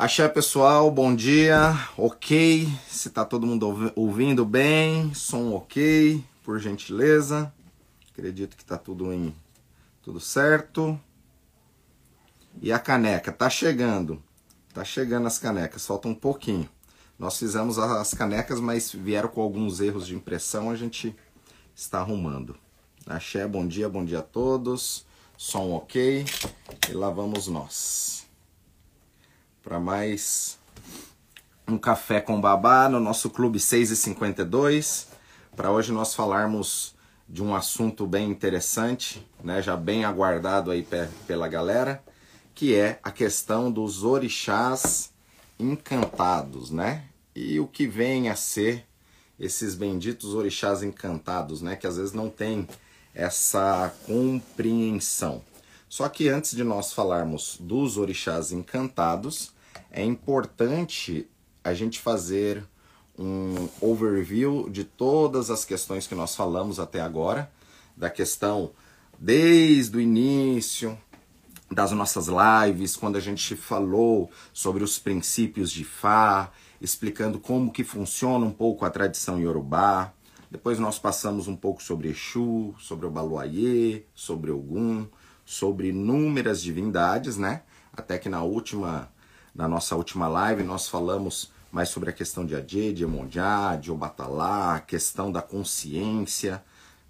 Axé pessoal, bom dia, ok, se tá todo mundo ouvindo bem, som ok, por gentileza, acredito que tá tudo em tudo certo. E a caneca, tá chegando, tá chegando as canecas, falta um pouquinho. Nós fizemos as canecas, mas vieram com alguns erros de impressão, a gente está arrumando. Axé, bom dia, bom dia a todos, som ok, e lá vamos nós para mais um café com babá no nosso clube 6 e 52. Para hoje nós falarmos de um assunto bem interessante, né, já bem aguardado aí pela galera, que é a questão dos orixás encantados, né? E o que vem a ser esses benditos orixás encantados, né, que às vezes não tem essa compreensão. Só que antes de nós falarmos dos orixás encantados, é importante a gente fazer um overview de todas as questões que nós falamos até agora, da questão desde o início das nossas lives, quando a gente falou sobre os princípios de Fá, explicando como que funciona um pouco a tradição iorubá. Depois nós passamos um pouco sobre Exu, sobre o Baluayê, sobre Ogum, sobre inúmeras divindades, né? Até que na última na nossa última live, nós falamos mais sobre a questão de Adê, de Emonjá, de Obatalá, a questão da consciência,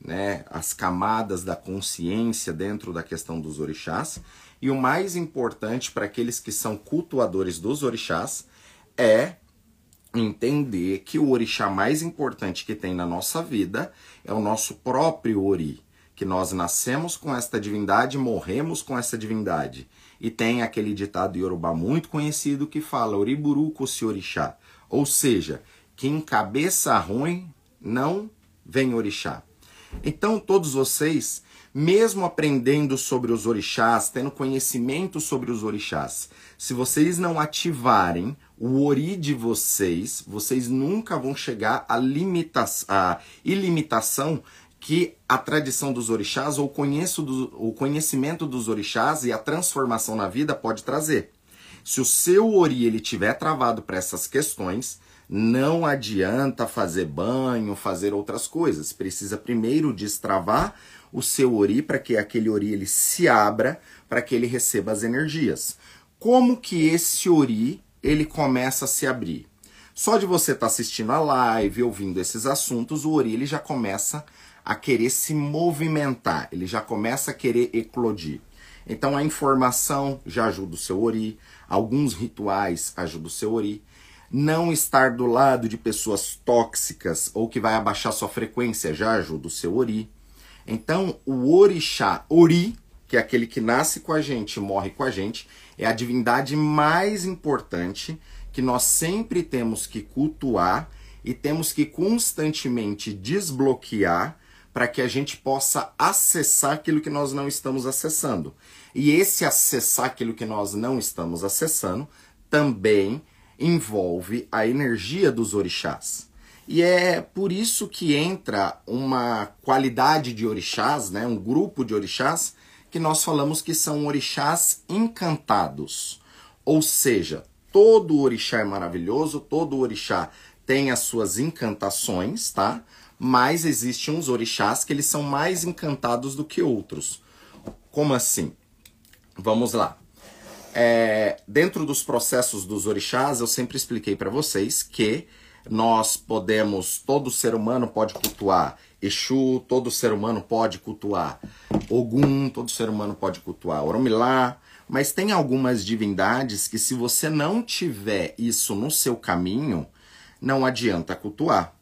né, as camadas da consciência dentro da questão dos orixás. E o mais importante para aqueles que são cultuadores dos orixás é entender que o orixá mais importante que tem na nossa vida é o nosso próprio ori, que nós nascemos com esta divindade, morremos com essa divindade. E tem aquele ditado iorubá muito conhecido que fala Oriburu orixá. Ou seja, quem cabeça ruim não vem orixá. Então todos vocês, mesmo aprendendo sobre os orixás, tendo conhecimento sobre os orixás, se vocês não ativarem o ori de vocês, vocês nunca vão chegar à, limita à ilimitação que a tradição dos orixás ou o conhecimento dos orixás e a transformação na vida pode trazer. Se o seu ori ele tiver travado para essas questões, não adianta fazer banho, fazer outras coisas. Precisa primeiro destravar o seu ori para que aquele ori ele se abra, para que ele receba as energias. Como que esse ori ele começa a se abrir? Só de você estar tá assistindo a live, ouvindo esses assuntos, o ori ele já começa a a querer se movimentar, ele já começa a querer eclodir. Então a informação já ajuda o seu ori, alguns rituais ajudam o seu ori. Não estar do lado de pessoas tóxicas ou que vai abaixar sua frequência já ajuda o seu ori. Então o orixá, ori, que é aquele que nasce com a gente, morre com a gente, é a divindade mais importante que nós sempre temos que cultuar e temos que constantemente desbloquear para que a gente possa acessar aquilo que nós não estamos acessando. E esse acessar aquilo que nós não estamos acessando também envolve a energia dos orixás. E é por isso que entra uma qualidade de orixás, né, um grupo de orixás, que nós falamos que são orixás encantados. Ou seja, todo orixá é maravilhoso, todo orixá tem as suas encantações, tá? Mas existem uns orixás que eles são mais encantados do que outros. Como assim? Vamos lá. É, dentro dos processos dos orixás, eu sempre expliquei para vocês que nós podemos, todo ser humano pode cultuar Exu, todo ser humano pode cultuar Ogum, todo ser humano pode cultuar Oromilá, mas tem algumas divindades que se você não tiver isso no seu caminho, não adianta cultuar.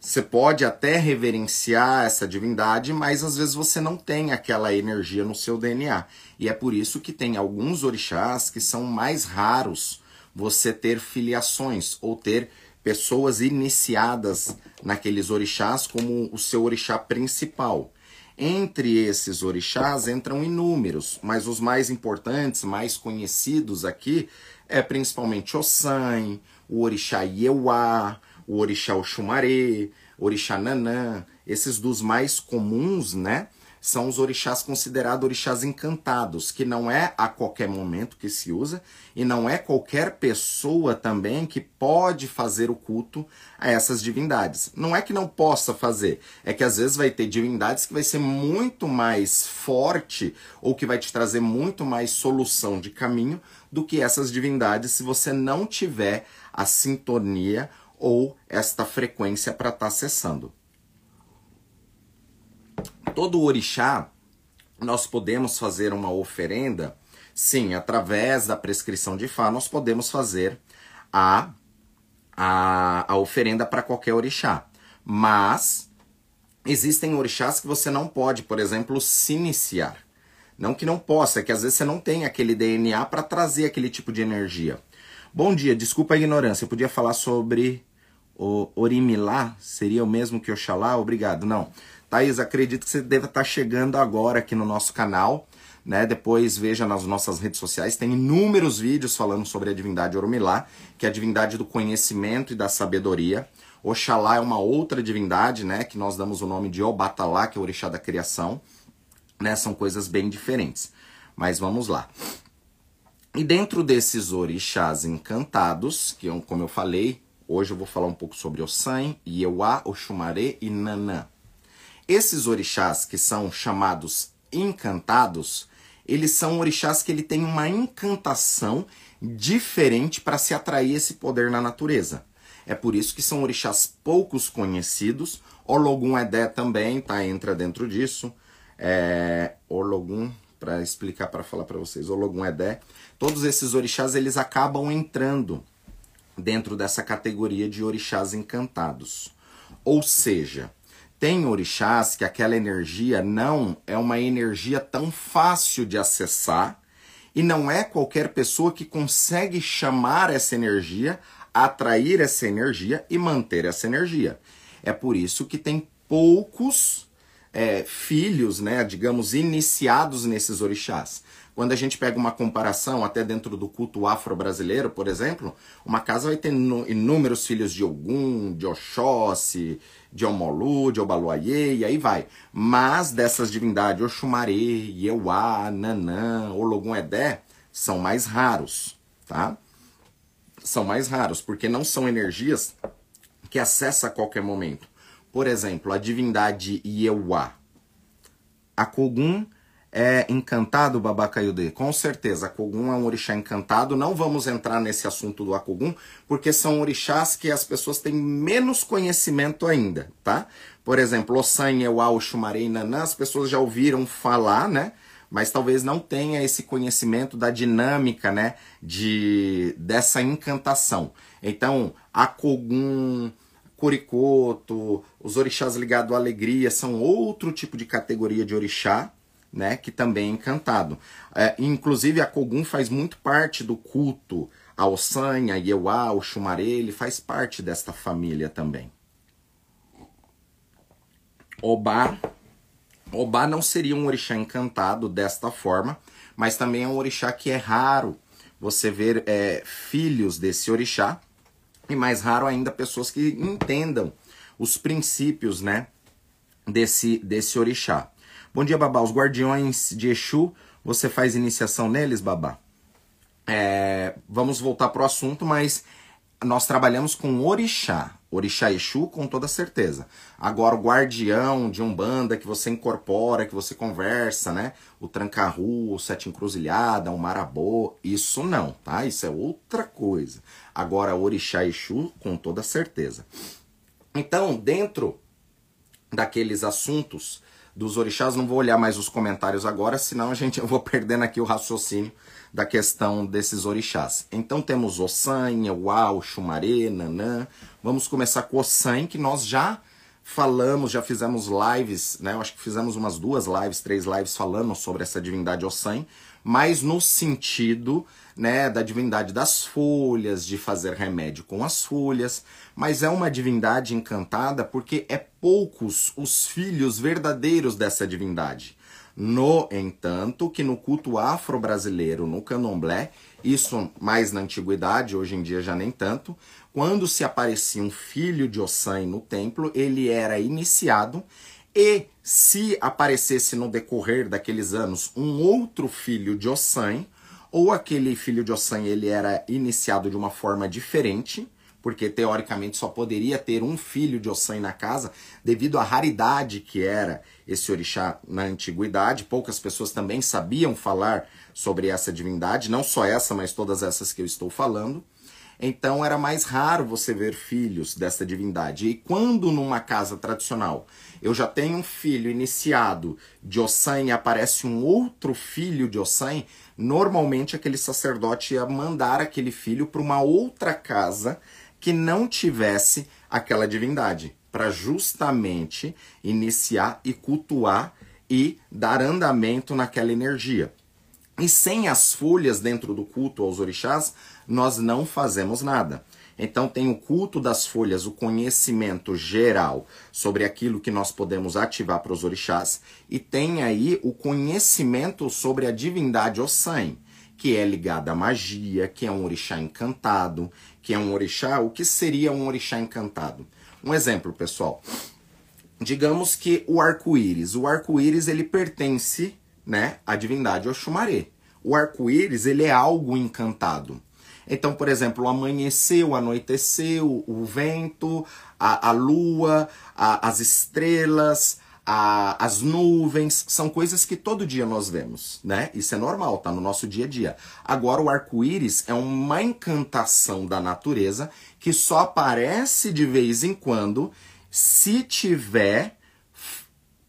Você pode até reverenciar essa divindade, mas às vezes você não tem aquela energia no seu DNA. E é por isso que tem alguns orixás que são mais raros você ter filiações ou ter pessoas iniciadas naqueles orixás como o seu orixá principal. Entre esses orixás entram inúmeros, mas os mais importantes, mais conhecidos aqui, é principalmente Ossan, o orixá Ieuá, o orixá Oxumaré, orixá Nanã, esses dos mais comuns, né? são os orixás considerados orixás encantados, que não é a qualquer momento que se usa e não é qualquer pessoa também que pode fazer o culto a essas divindades. Não é que não possa fazer, é que às vezes vai ter divindades que vai ser muito mais forte ou que vai te trazer muito mais solução de caminho do que essas divindades se você não tiver a sintonia ou esta frequência para estar tá acessando todo orixá, nós podemos fazer uma oferenda, sim, através da prescrição de Fá, nós podemos fazer a, a, a oferenda para qualquer orixá. Mas existem orixás que você não pode, por exemplo, se iniciar. Não que não possa, é que às vezes você não tem aquele DNA para trazer aquele tipo de energia. Bom dia, desculpa a ignorância, eu podia falar sobre o Orimilá? Seria o mesmo que Oxalá? Obrigado. Não. Thaís, acredito que você deva estar chegando agora aqui no nosso canal. Né? Depois veja nas nossas redes sociais, tem inúmeros vídeos falando sobre a divindade Orumilá, que é a divindade do conhecimento e da sabedoria. Oxalá é uma outra divindade, né, que nós damos o nome de Obatalá, que é o orixá da criação. Né? São coisas bem diferentes. Mas vamos lá. E dentro desses orixás encantados, que como eu falei, hoje eu vou falar um pouco sobre Ossan, Ieuá, Oxumaré e Nanã. Esses orixás que são chamados encantados, eles são orixás que ele tem uma encantação diferente para se atrair esse poder na natureza. É por isso que são orixás poucos conhecidos. Ologun Edé também tá entra dentro disso. É, Ologun para explicar para falar para vocês, Ologun Edé. Todos esses orixás eles acabam entrando dentro dessa categoria de orixás encantados. Ou seja, tem orixás que aquela energia não é uma energia tão fácil de acessar e não é qualquer pessoa que consegue chamar essa energia, atrair essa energia e manter essa energia. É por isso que tem poucos é, filhos, né, digamos, iniciados nesses orixás. Quando a gente pega uma comparação, até dentro do culto afro-brasileiro, por exemplo, uma casa vai ter inúmeros filhos de Ogum, de Oxóssi, de Omolu, de Obaluayê, e aí vai. Mas dessas divindades, Oxumaré, Yeuá, Nanã, Ologun Edé, são mais raros, tá? São mais raros, porque não são energias que acessa a qualquer momento. Por exemplo, a divindade Yeuá. A Kogum é encantado, Babacaiudê? Com certeza, Akogum é um orixá encantado. Não vamos entrar nesse assunto do Akogum, porque são orixás que as pessoas têm menos conhecimento ainda, tá? Por exemplo, Ossan, Euá, Oxumaré e Nanã, as pessoas já ouviram falar, né? Mas talvez não tenha esse conhecimento da dinâmica, né? De, dessa encantação. Então, Akogum... Curicoto, os orixás ligados à alegria são outro tipo de categoria de orixá, né, que também é encantado. É, inclusive a Kogum faz muito parte do culto ao San, a Yeuá, o Xumaré, ele faz parte desta família também. Obá, Obá não seria um orixá encantado desta forma, mas também é um orixá que é raro você ver é, filhos desse orixá, e mais raro ainda pessoas que entendam os princípios né, desse, desse orixá. Bom dia, Babá. Os guardiões de Exu, você faz iniciação neles, Babá? É, vamos voltar para o assunto, mas nós trabalhamos com orixá. Orixá Exu, com toda certeza. Agora, o guardião de Umbanda que você incorpora, que você conversa, né? O tranca-rua, o sete encruzilhada, o marabô, isso não, tá? Isso é outra coisa. Agora, orixá Exu, com toda certeza. Então, dentro daqueles assuntos dos orixás. Não vou olhar mais os comentários agora, senão a gente eu vou perdendo aqui o raciocínio da questão desses orixás. Então temos Ossan, Uau, Xumaré, Nanã. Vamos começar com Ossan, que nós já falamos, já fizemos lives, né? Eu acho que fizemos umas duas lives, três lives falando sobre essa divindade Ossan, mas no sentido né, da divindade das folhas, de fazer remédio com as folhas, mas é uma divindade encantada porque é poucos os filhos verdadeiros dessa divindade. No entanto, que no culto afro-brasileiro, no candomblé, isso mais na antiguidade, hoje em dia já nem tanto, quando se aparecia um filho de Ossan no templo, ele era iniciado e se aparecesse no decorrer daqueles anos um outro filho de Ossan, ou aquele filho de Ossan ele era iniciado de uma forma diferente, porque teoricamente só poderia ter um filho de Ossan na casa, devido à raridade que era esse orixá na antiguidade. Poucas pessoas também sabiam falar sobre essa divindade, não só essa, mas todas essas que eu estou falando. Então era mais raro você ver filhos dessa divindade. E quando numa casa tradicional eu já tenho um filho iniciado de Ossan e aparece um outro filho de Ossan, normalmente aquele sacerdote ia mandar aquele filho para uma outra casa que não tivesse aquela divindade, para justamente iniciar e cultuar e dar andamento naquela energia. E sem as folhas dentro do culto aos orixás, nós não fazemos nada. Então tem o culto das folhas, o conhecimento geral sobre aquilo que nós podemos ativar para os orixás, e tem aí o conhecimento sobre a divindade Ossan, que é ligada à magia, que é um orixá encantado, que é um orixá, o que seria um orixá encantado? Um exemplo, pessoal. Digamos que o arco-íris, o arco-íris ele pertence né, a divindade Oxumaré. O arco-íris, ele é algo encantado. Então, por exemplo, amanheceu, anoiteceu, o vento, a, a lua, a, as estrelas, a, as nuvens, são coisas que todo dia nós vemos, né? Isso é normal, tá no nosso dia a dia. Agora, o arco-íris é uma encantação da natureza que só aparece de vez em quando se tiver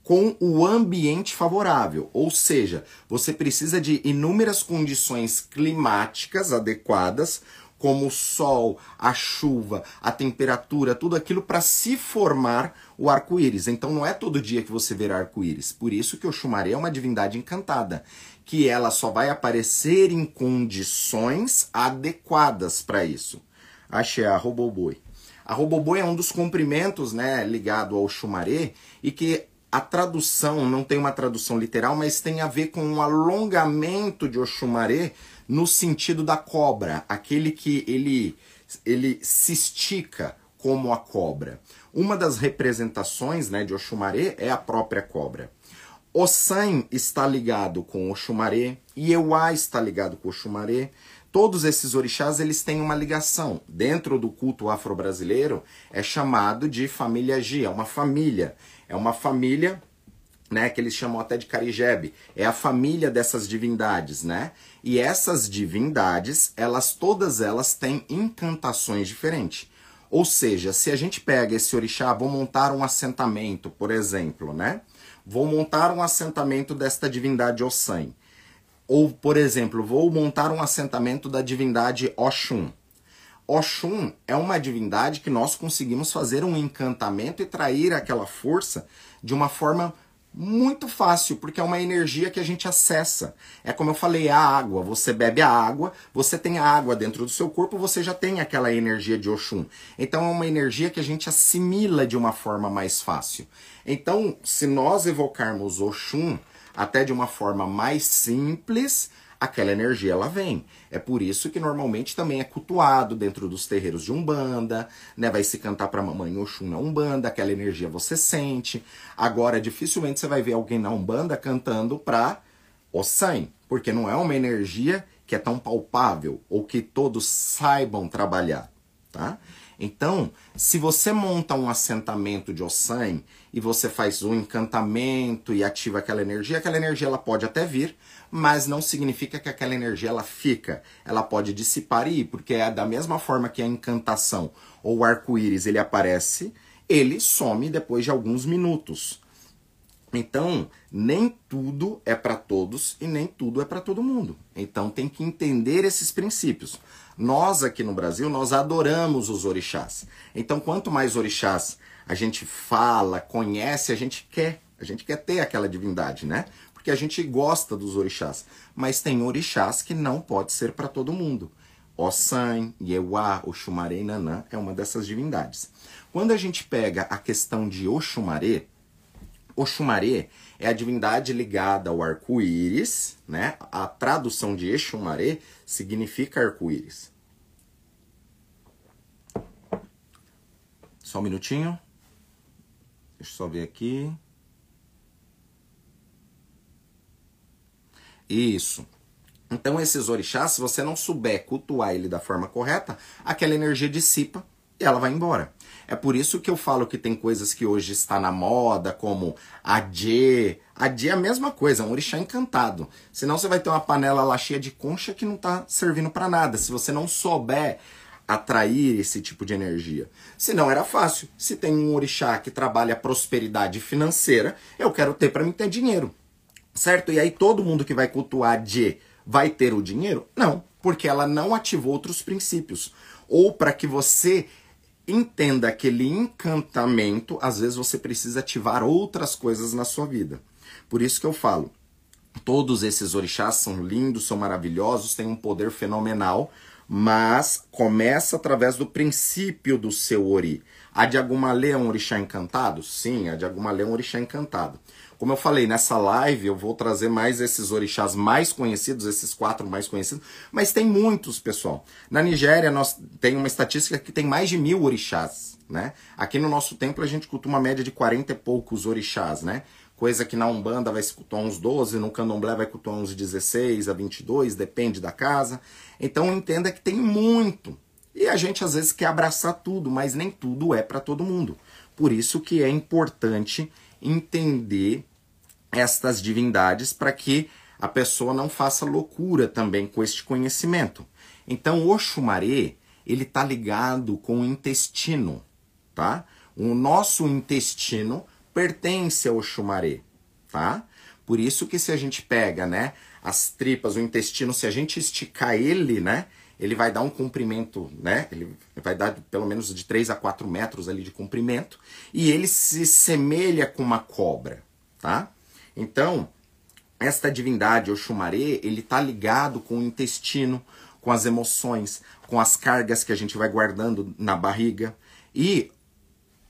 com o ambiente favorável, ou seja, você precisa de inúmeras condições climáticas adequadas, como o sol, a chuva, a temperatura, tudo aquilo para se formar o arco-íris. Então não é todo dia que você vê arco-íris. Por isso que o Xumaré é uma divindade encantada, que ela só vai aparecer em condições adequadas para isso. Achei a Roboboi. A Roboboi é um dos comprimentos, né, ligado ao Xumaré e que a tradução não tem uma tradução literal, mas tem a ver com um alongamento de Oxumaré no sentido da cobra, aquele que ele, ele se estica como a cobra. Uma das representações né, de Oxumaré é a própria cobra. Ossan está ligado com Oxumaré, Ieuá está ligado com Oxumaré. Todos esses orixás eles têm uma ligação. Dentro do culto afro-brasileiro é chamado de família Gia, uma família é uma família né, que eles chamam até de Carijebe, é a família dessas divindades, né? E essas divindades, elas todas elas têm encantações diferentes. Ou seja, se a gente pega esse orixá, vou montar um assentamento, por exemplo, né? Vou montar um assentamento desta divindade Ossan. Ou, por exemplo, vou montar um assentamento da divindade Oxum. Oxum é uma divindade que nós conseguimos fazer um encantamento e trair aquela força de uma forma muito fácil, porque é uma energia que a gente acessa. É como eu falei, a água. Você bebe a água, você tem a água dentro do seu corpo, você já tem aquela energia de Oxum. Então é uma energia que a gente assimila de uma forma mais fácil. Então, se nós evocarmos Oxum até de uma forma mais simples, aquela energia ela vem. É por isso que normalmente também é cultuado dentro dos terreiros de Umbanda, né? Vai se cantar para mamãe Oxum na Umbanda, aquela energia você sente. Agora, dificilmente você vai ver alguém na Umbanda cantando para Ossan, porque não é uma energia que é tão palpável ou que todos saibam trabalhar, tá? Então, se você monta um assentamento de Ossan e você faz um encantamento e ativa aquela energia, aquela energia ela pode até vir, mas não significa que aquela energia ela fica. Ela pode dissipar e ir, porque é da mesma forma que a encantação ou o arco-íris ele aparece, ele some depois de alguns minutos. Então, nem tudo é para todos e nem tudo é para todo mundo. Então, tem que entender esses princípios. Nós aqui no Brasil, nós adoramos os orixás. Então, quanto mais orixás a gente fala, conhece, a gente quer. A gente quer ter aquela divindade, né? Porque a gente gosta dos orixás. Mas tem orixás que não pode ser para todo mundo. Ossan, Yewa, Oxumaré e Nanã é uma dessas divindades. Quando a gente pega a questão de Oxumaré, Oxumaré é a divindade ligada ao arco-íris, né? A tradução de Exumaré significa arco-íris. Só um minutinho. Deixa eu só ver aqui. Isso. Então esses orixás, se você não souber cultuar ele da forma correta, aquela energia dissipa e ela vai embora. É por isso que eu falo que tem coisas que hoje está na moda, como a Dje. A Dje é a mesma coisa, é um orixá encantado. Senão você vai ter uma panela lá cheia de concha que não está servindo para nada. Se você não souber atrair esse tipo de energia. Se não era fácil. Se tem um orixá que trabalha prosperidade financeira, eu quero ter para mim ter dinheiro. Certo? E aí todo mundo que vai cultuar Dje vai ter o dinheiro? Não, porque ela não ativou outros princípios. Ou para que você entenda aquele encantamento, às vezes você precisa ativar outras coisas na sua vida. Por isso que eu falo, todos esses orixás são lindos, são maravilhosos, têm um poder fenomenal, mas começa através do princípio do seu ori. A de Agumalê é um orixá encantado? Sim, a de Agumalê é um orixá encantado. Como eu falei, nessa live eu vou trazer mais esses orixás mais conhecidos, esses quatro mais conhecidos, mas tem muitos, pessoal. Na Nigéria, nós tem uma estatística que tem mais de mil orixás, né? Aqui no nosso templo a gente cultua uma média de 40 e poucos orixás, né? Coisa que na Umbanda vai se cultuar uns 12, no Candomblé vai cultuar uns 16 a 22, depende da casa. Então entenda que tem muito. E a gente às vezes quer abraçar tudo, mas nem tudo é para todo mundo. Por isso que é importante entender estas divindades para que a pessoa não faça loucura também com este conhecimento. Então, o Oxumaré, ele está ligado com o intestino, tá? O nosso intestino pertence ao Oxumaré, tá? Por isso que se a gente pega, né, as tripas, o intestino, se a gente esticar ele, né, ele vai dar um comprimento, né? Ele vai dar pelo menos de 3 a 4 metros ali de comprimento. E ele se semelha com uma cobra, tá? Então, esta divindade, Oxumaré, ele está ligado com o intestino, com as emoções, com as cargas que a gente vai guardando na barriga. E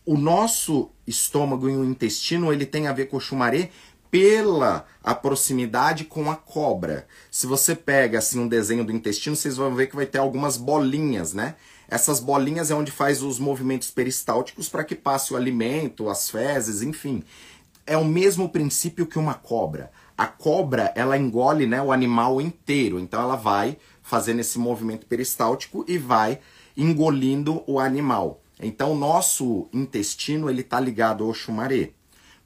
o nosso estômago e o intestino, ele tem a ver com o Oxumaré pela a proximidade com a cobra. Se você pega assim um desenho do intestino, vocês vão ver que vai ter algumas bolinhas, né? Essas bolinhas é onde faz os movimentos peristálticos para que passe o alimento, as fezes, enfim é o mesmo princípio que uma cobra. A cobra, ela engole né, o animal inteiro, então ela vai fazendo esse movimento peristáltico e vai engolindo o animal. Então, o nosso intestino ele está ligado ao Xumaré.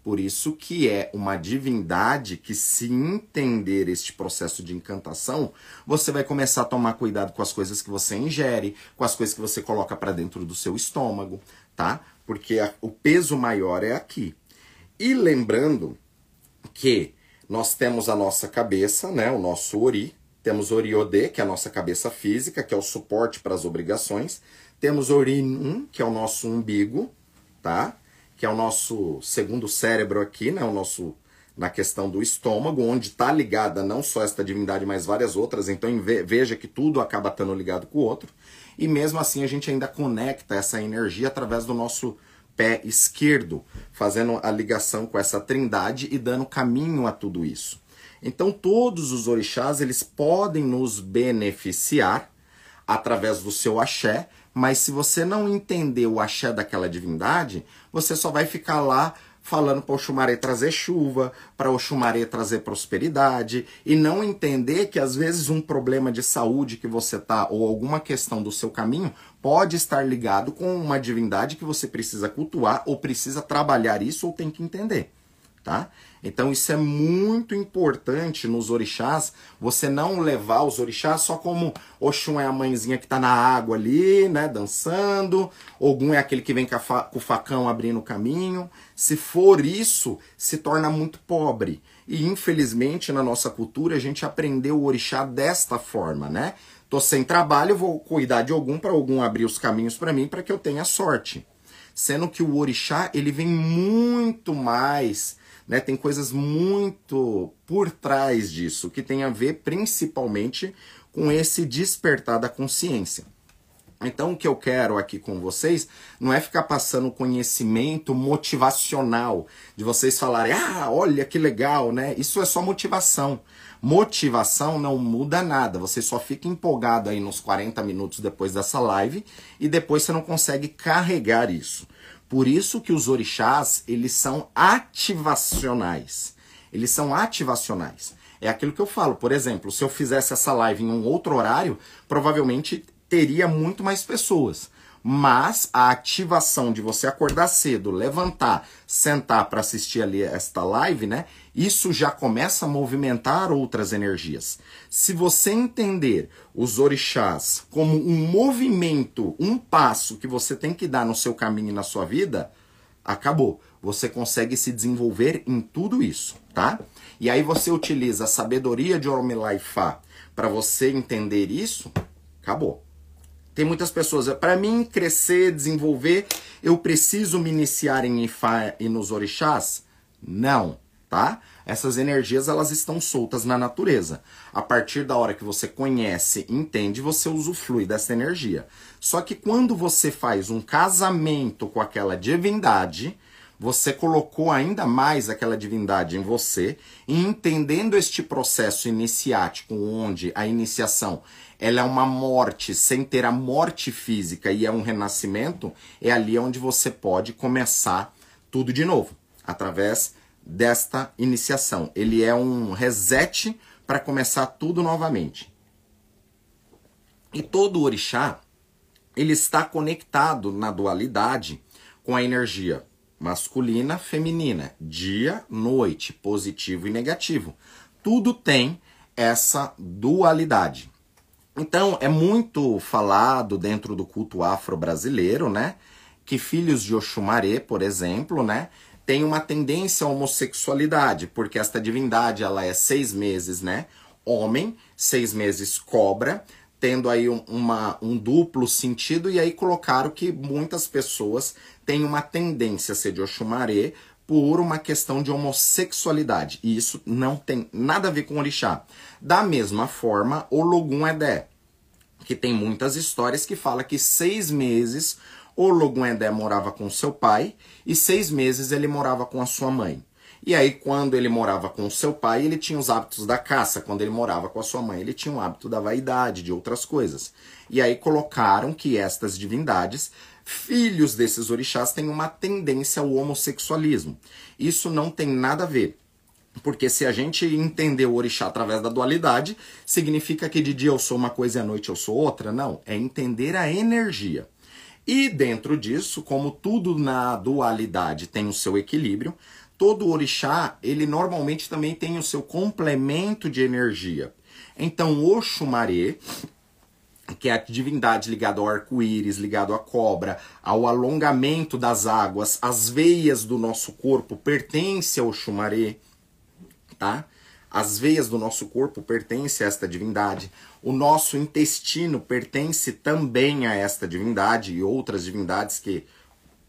Por isso que é uma divindade que, se entender este processo de encantação, você vai começar a tomar cuidado com as coisas que você ingere, com as coisas que você coloca para dentro do seu estômago, tá? Porque a, o peso maior é aqui. E lembrando que nós temos a nossa cabeça, né, o nosso ori, temos Oriode, que é a nossa cabeça física, que é o suporte para as obrigações, temos Orinum, que é o nosso umbigo, tá? Que é o nosso segundo cérebro aqui, né, o nosso na questão do estômago, onde está ligada não só esta divindade, mas várias outras. Então veja que tudo acaba estando ligado com o outro. E mesmo assim a gente ainda conecta essa energia através do nosso pé esquerdo, fazendo a ligação com essa trindade e dando caminho a tudo isso. Então todos os orixás eles podem nos beneficiar através do seu axé, mas se você não entender o axé daquela divindade, você só vai ficar lá falando para o Xumaré trazer chuva, para o Xumaré trazer prosperidade, e não entender que às vezes um problema de saúde que você tá ou alguma questão do seu caminho pode estar ligado com uma divindade que você precisa cultuar ou precisa trabalhar isso ou tem que entender, tá? Então isso é muito importante nos orixás, você não levar os orixás só como Oxum é a mãezinha que está na água ali, né, dançando, Ogum é aquele que vem com, fa com o facão abrindo o caminho. Se for isso, se torna muito pobre. E infelizmente na nossa cultura a gente aprendeu o orixá desta forma, né? Tô sem trabalho, vou cuidar de algum para algum abrir os caminhos para mim para que eu tenha sorte. Sendo que o orixá, ele vem muito mais, né? Tem coisas muito por trás disso, que tem a ver principalmente com esse despertar da consciência. Então, o que eu quero aqui com vocês não é ficar passando conhecimento motivacional, de vocês falarem, ah, olha que legal, né? Isso é só motivação. Motivação não muda nada, você só fica empolgado aí nos 40 minutos depois dessa live e depois você não consegue carregar isso. Por isso que os orixás, eles são ativacionais. Eles são ativacionais. É aquilo que eu falo. Por exemplo, se eu fizesse essa live em um outro horário, provavelmente teria muito mais pessoas. Mas a ativação de você acordar cedo, levantar, sentar para assistir ali esta live, né? Isso já começa a movimentar outras energias. Se você entender os orixás como um movimento, um passo que você tem que dar no seu caminho e na sua vida, acabou. Você consegue se desenvolver em tudo isso, tá? E aí você utiliza a sabedoria de Oromilaifa para você entender isso, acabou. Tem muitas pessoas, para mim crescer, desenvolver, eu preciso me iniciar em Ifá e nos orixás? Não, tá? Essas energias elas estão soltas na natureza. A partir da hora que você conhece, entende, você usufrui dessa energia. Só que quando você faz um casamento com aquela divindade, você colocou ainda mais aquela divindade em você, e entendendo este processo iniciático, onde a iniciação ela é uma morte sem ter a morte física e é um renascimento, é ali onde você pode começar tudo de novo, através desta iniciação. Ele é um reset para começar tudo novamente. E todo orixá, ele está conectado na dualidade com a energia masculina, feminina, dia, noite, positivo e negativo. Tudo tem essa dualidade. Então, é muito falado dentro do culto afro-brasileiro, né? Que filhos de Oxumaré, por exemplo, né? Tem uma tendência à homossexualidade, porque esta divindade, ela é seis meses, né? Homem, seis meses cobra, tendo aí um, uma, um duplo sentido, e aí colocaram que muitas pessoas têm uma tendência a ser de Oxumaré por uma questão de homossexualidade. E isso não tem nada a ver com orixá. Da mesma forma, o Logum Edé, que tem muitas histórias que fala que seis meses o Logum Edé morava com seu pai e seis meses ele morava com a sua mãe. E aí, quando ele morava com seu pai, ele tinha os hábitos da caça. Quando ele morava com a sua mãe, ele tinha o hábito da vaidade, de outras coisas. E aí colocaram que estas divindades filhos desses orixás têm uma tendência ao homossexualismo. Isso não tem nada a ver. Porque se a gente entender o orixá através da dualidade, significa que de dia eu sou uma coisa e à noite eu sou outra? Não, é entender a energia. E dentro disso, como tudo na dualidade tem o seu equilíbrio, todo orixá, ele normalmente também tem o seu complemento de energia. Então, o Xumaré, que é a divindade ligada ao arco-íris, ligado à cobra, ao alongamento das águas, as veias do nosso corpo pertence ao Xumaré, tá? As veias do nosso corpo pertencem a esta divindade. O nosso intestino pertence também a esta divindade e outras divindades que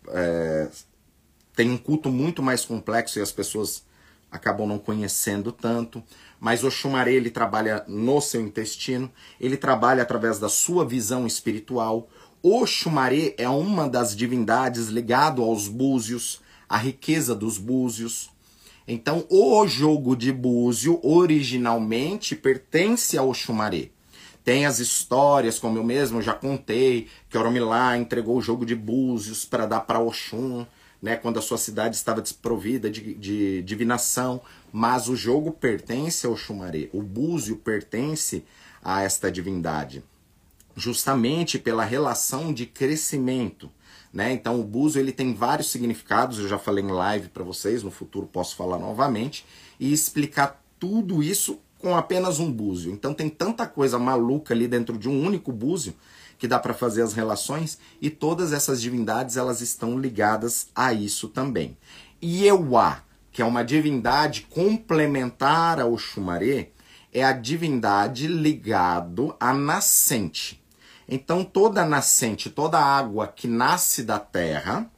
é, têm um culto muito mais complexo e as pessoas acabam não conhecendo tanto. Mas o Xumaré ele trabalha no seu intestino, ele trabalha através da sua visão espiritual. O Xumaré é uma das divindades ligado aos búzios, a riqueza dos búzios. Então, o jogo de búzio originalmente pertence ao Xumaré. Tem as histórias, como eu mesmo já contei, que Oromilá entregou o jogo de búzios para dar para Oxum, né, quando a sua cidade estava desprovida de, de divinação mas o jogo pertence ao Xumaré, o búzio pertence a esta divindade, justamente pela relação de crescimento. Né? Então o búzio ele tem vários significados, eu já falei em live para vocês, no futuro posso falar novamente, e explicar tudo isso com apenas um búzio. Então tem tanta coisa maluca ali dentro de um único búzio que dá para fazer as relações e todas essas divindades elas estão ligadas a isso também. Iewa, que é uma divindade complementar ao Xumaré, é a divindade ligado à nascente. Então toda nascente, toda água que nasce da terra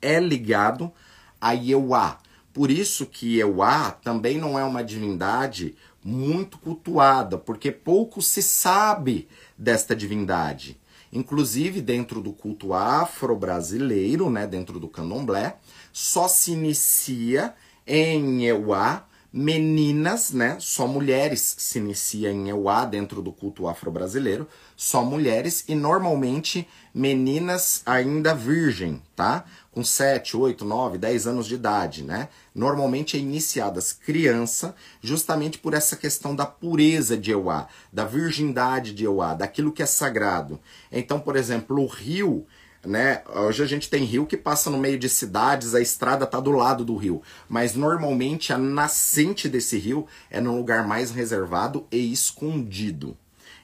é ligado a Yeuá. Por isso que Yeuá também não é uma divindade muito cultuada, porque pouco se sabe desta divindade. Inclusive dentro do culto afro-brasileiro, né, dentro do candomblé, só se inicia em Euá meninas, né? Só mulheres se inicia em Euá dentro do culto afro-brasileiro, só mulheres e normalmente meninas ainda virgem, tá? Com 7, 8, 9, 10 anos de idade, né? Normalmente é iniciadas criança, justamente por essa questão da pureza de Euá, da virgindade de Euá, daquilo que é sagrado. Então, por exemplo, o rio né? Hoje a gente tem rio que passa no meio de cidades, a estrada tá do lado do rio, mas normalmente a nascente desse rio é num lugar mais reservado e escondido.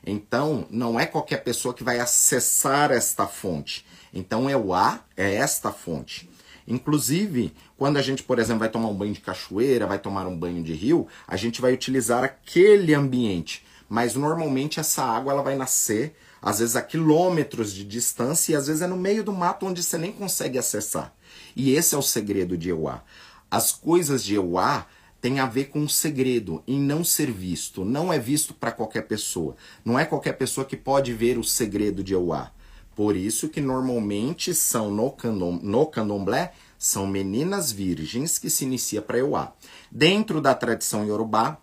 Então, não é qualquer pessoa que vai acessar esta fonte. Então, é o A, é esta fonte. Inclusive, quando a gente, por exemplo, vai tomar um banho de cachoeira, vai tomar um banho de rio, a gente vai utilizar aquele ambiente. Mas normalmente essa água ela vai nascer às vezes a quilômetros de distância e às vezes é no meio do mato onde você nem consegue acessar. E esse é o segredo de Euá. As coisas de Euá têm a ver com um segredo, em não ser visto. Não é visto para qualquer pessoa. Não é qualquer pessoa que pode ver o segredo de Euá. Por isso que normalmente são no, candom, no candomblé são meninas virgens que se inicia para Euá. Dentro da tradição iorubá,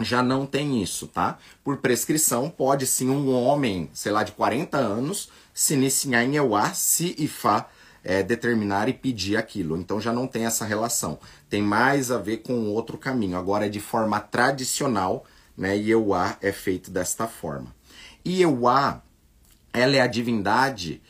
já não tem isso, tá? Por prescrição, pode sim um homem, sei lá, de 40 anos, se iniciar em Euá, se e Fá é, determinar e pedir aquilo. Então já não tem essa relação. Tem mais a ver com outro caminho. Agora é de forma tradicional, né? E Euá é feito desta forma. E Euá, ela é a divindade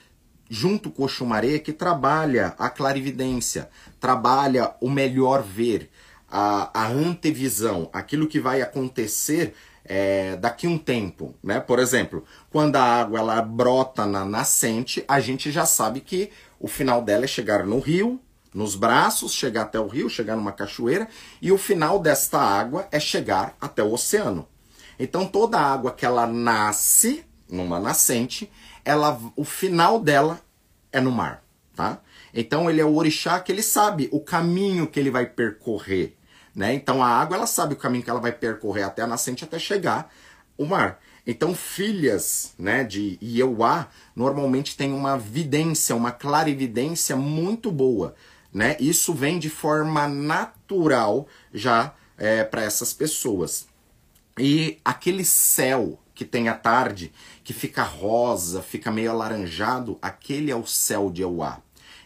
junto com o Xumaré que trabalha a clarividência, trabalha o melhor ver, a, a antevisão, aquilo que vai acontecer é, daqui um tempo, né? Por exemplo, quando a água ela brota na nascente, a gente já sabe que o final dela é chegar no rio, nos braços, chegar até o rio, chegar numa cachoeira, e o final desta água é chegar até o oceano. Então toda água que ela nasce numa nascente, ela, o final dela é no mar, tá? Então ele é o orixá que ele sabe o caminho que ele vai percorrer. Né? Então a água ela sabe o caminho que ela vai percorrer até a nascente até chegar o mar. Então filhas né, de Ieuá normalmente têm uma vidência, uma clarividência muito boa. Né? Isso vem de forma natural já é, para essas pessoas. E aquele céu que tem à tarde, que fica rosa, fica meio alaranjado, aquele é o céu de Euá.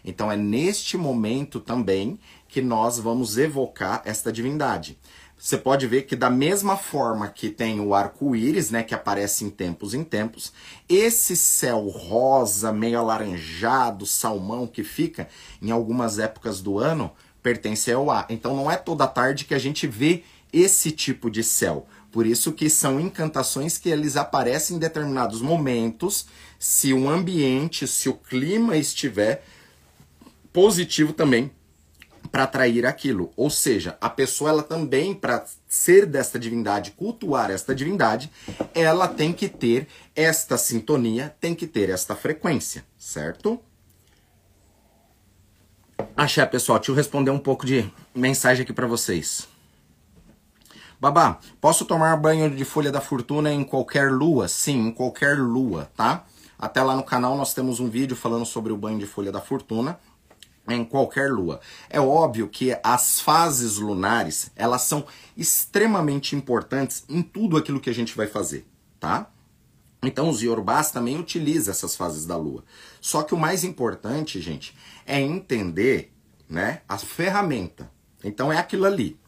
Então é neste momento também que nós vamos evocar esta divindade. Você pode ver que da mesma forma que tem o arco-íris, né, que aparece em tempos em tempos, esse céu rosa, meio alaranjado, salmão que fica em algumas épocas do ano, pertence ao ar. Então não é toda tarde que a gente vê esse tipo de céu. Por isso que são encantações que eles aparecem em determinados momentos, se o ambiente, se o clima estiver positivo também para atrair aquilo. Ou seja, a pessoa ela também para ser desta divindade, cultuar esta divindade, ela tem que ter esta sintonia, tem que ter esta frequência, certo? Achei, pessoal, deixa eu responder um pouco de mensagem aqui para vocês. Babá, posso tomar banho de folha da fortuna em qualquer lua? Sim, em qualquer lua, tá? Até lá no canal nós temos um vídeo falando sobre o banho de folha da fortuna em qualquer lua. É óbvio que as fases lunares, elas são extremamente importantes em tudo aquilo que a gente vai fazer, tá? Então os Yorubás também utilizam essas fases da lua. Só que o mais importante, gente, é entender, né, a ferramenta. Então é aquilo ali.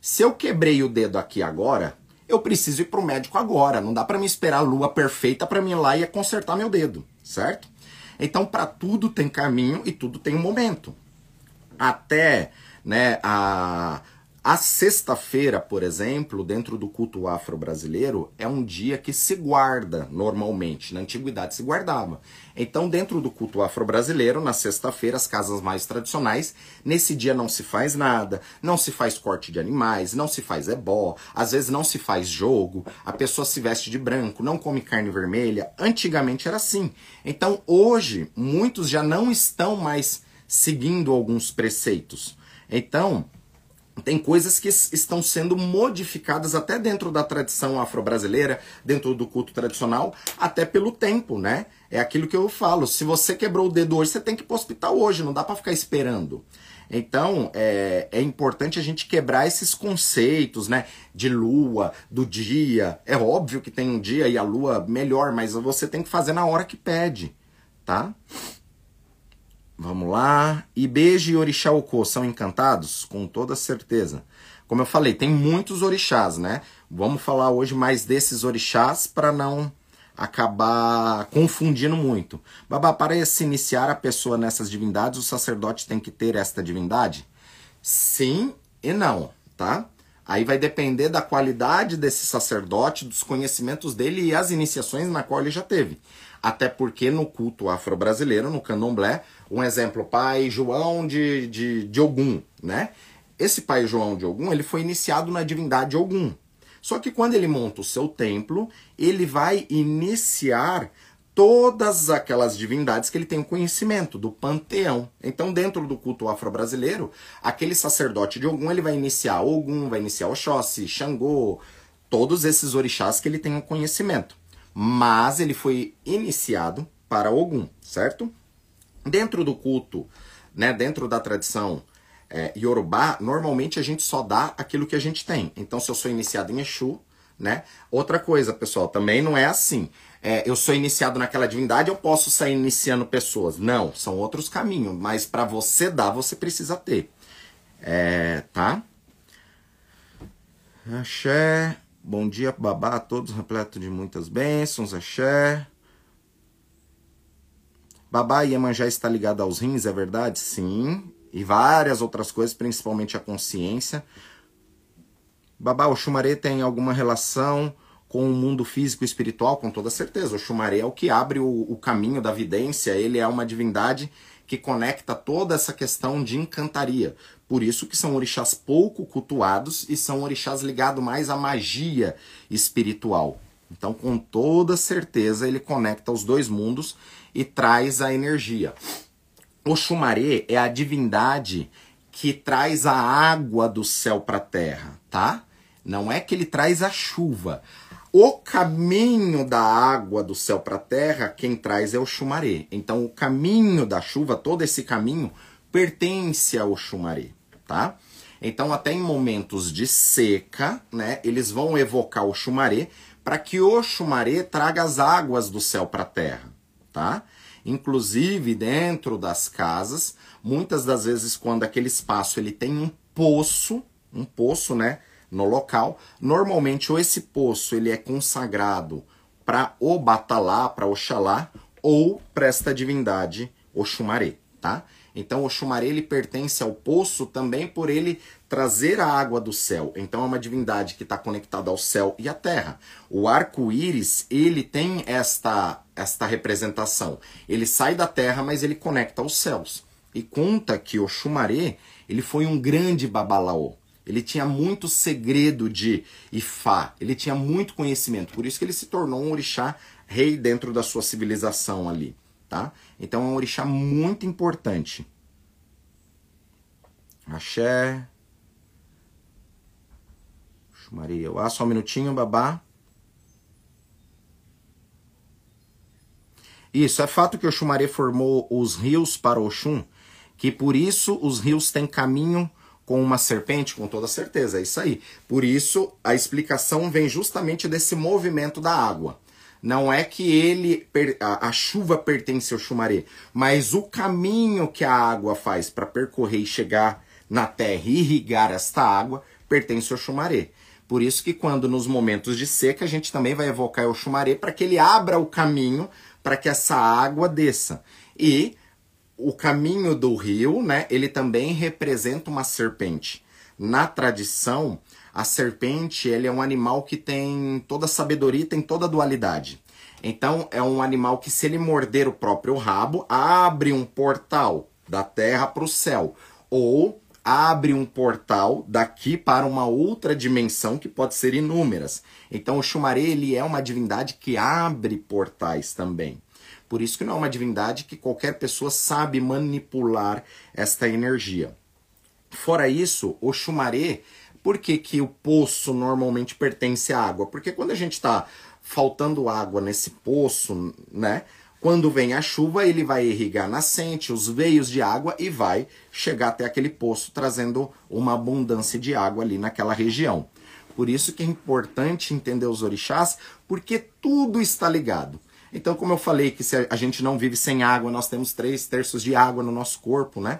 Se eu quebrei o dedo aqui agora, eu preciso ir para o médico agora. Não dá para me esperar a lua perfeita para mim ir lá e consertar meu dedo, certo? Então, para tudo tem caminho e tudo tem um momento. Até né, a, a sexta-feira, por exemplo, dentro do culto afro-brasileiro, é um dia que se guarda normalmente. Na antiguidade se guardava. Então, dentro do culto afro-brasileiro, na sexta-feira, as casas mais tradicionais, nesse dia não se faz nada, não se faz corte de animais, não se faz ebó, às vezes não se faz jogo, a pessoa se veste de branco, não come carne vermelha. Antigamente era assim. Então, hoje, muitos já não estão mais seguindo alguns preceitos. Então, tem coisas que estão sendo modificadas até dentro da tradição afro-brasileira, dentro do culto tradicional, até pelo tempo, né? É aquilo que eu falo, se você quebrou o dedo hoje, você tem que ir pro hospital hoje, não dá para ficar esperando. Então, é, é importante a gente quebrar esses conceitos, né? De lua, do dia. É óbvio que tem um dia e a lua melhor, mas você tem que fazer na hora que pede, tá? Vamos lá. Ibeji e Orixá Oko são encantados? Com toda certeza. Como eu falei, tem muitos orixás, né? Vamos falar hoje mais desses orixás para não acabar confundindo muito. Babá, para se iniciar a pessoa nessas divindades, o sacerdote tem que ter esta divindade? Sim e não, tá? Aí vai depender da qualidade desse sacerdote, dos conhecimentos dele e as iniciações na qual ele já teve. Até porque no culto afro-brasileiro, no candomblé, um exemplo, pai João de, de, de Ogum, né? Esse pai João de Ogum, ele foi iniciado na divindade Ogum. Só que quando ele monta o seu templo, ele vai iniciar todas aquelas divindades que ele tem o conhecimento do panteão. Então, dentro do culto afro-brasileiro, aquele sacerdote de Ogum, ele vai iniciar Ogum, vai iniciar Oxóssi, Xangô, todos esses orixás que ele tem o conhecimento. Mas ele foi iniciado para Ogum, certo? Dentro do culto, né, dentro da tradição é, Yorubá, normalmente a gente só dá aquilo que a gente tem. Então, se eu sou iniciado em Exu, né? Outra coisa, pessoal, também não é assim. É, eu sou iniciado naquela divindade, eu posso sair iniciando pessoas. Não, são outros caminhos. Mas para você dar, você precisa ter. É, tá? Axé. Bom dia, babá, a todos, repleto de muitas bênçãos. Axé. Babá Iemanjá está ligado aos rins, é verdade? Sim e várias outras coisas, principalmente a consciência. Babá, o Xumaré tem alguma relação com o mundo físico e espiritual? Com toda certeza. O Xumaré é o que abre o, o caminho da vidência, ele é uma divindade que conecta toda essa questão de encantaria. Por isso que são orixás pouco cultuados e são orixás ligados mais à magia espiritual. Então, com toda certeza, ele conecta os dois mundos e traz a energia. Oxumaré é a divindade que traz a água do céu para a terra, tá? Não é que ele traz a chuva. O caminho da água do céu para a terra, quem traz é o Xumaré. Então, o caminho da chuva, todo esse caminho, pertence ao Xumaré, tá? Então, até em momentos de seca, né, eles vão evocar o Xumaré para que o Xumaré traga as águas do céu para a terra, tá? Inclusive dentro das casas, muitas das vezes quando aquele espaço ele tem um poço, um poço, né, no local, normalmente ou esse poço ele é consagrado para o Batalá, para Oxalá, ou para esta divindade Oxumaré, tá? Então o Xumaré ele pertence ao poço também por ele trazer a água do céu. Então é uma divindade que está conectada ao céu e à terra. O arco-íris ele tem esta esta representação. Ele sai da terra, mas ele conecta aos céus. E conta que o Xumaré ele foi um grande babalaô. Ele tinha muito segredo de Ifá, ele tinha muito conhecimento, por isso que ele se tornou um orixá rei dentro da sua civilização ali tá? Então é um orixá muito importante. Axé. Maria, ah, só um minutinho, babá. Isso, é fato que o Xumaré formou os rios para Oxum, que por isso os rios têm caminho com uma serpente, com toda certeza, é isso aí. Por isso, a explicação vem justamente desse movimento da água. Não é que ele a, chuva pertence ao chumaré, mas o caminho que a água faz para percorrer e chegar na terra e irrigar esta água pertence ao chumaré. Por isso que quando nos momentos de seca a gente também vai evocar o chumaré para que ele abra o caminho para que essa água desça. E o caminho do rio, né, ele também representa uma serpente. Na tradição, a serpente ele é um animal que tem toda a sabedoria, tem toda a dualidade. Então é um animal que se ele morder o próprio rabo, abre um portal da terra para o céu, ou abre um portal daqui para uma outra dimensão que pode ser inúmeras. Então o Xumaré ele é uma divindade que abre portais também. Por isso que não é uma divindade que qualquer pessoa sabe manipular esta energia. Fora isso, o Xumaré por que, que o poço normalmente pertence à água? Porque quando a gente está faltando água nesse poço, né? Quando vem a chuva, ele vai irrigar a nascente, os veios de água e vai chegar até aquele poço, trazendo uma abundância de água ali naquela região. Por isso que é importante entender os orixás, porque tudo está ligado. Então, como eu falei que se a gente não vive sem água, nós temos três terços de água no nosso corpo, né?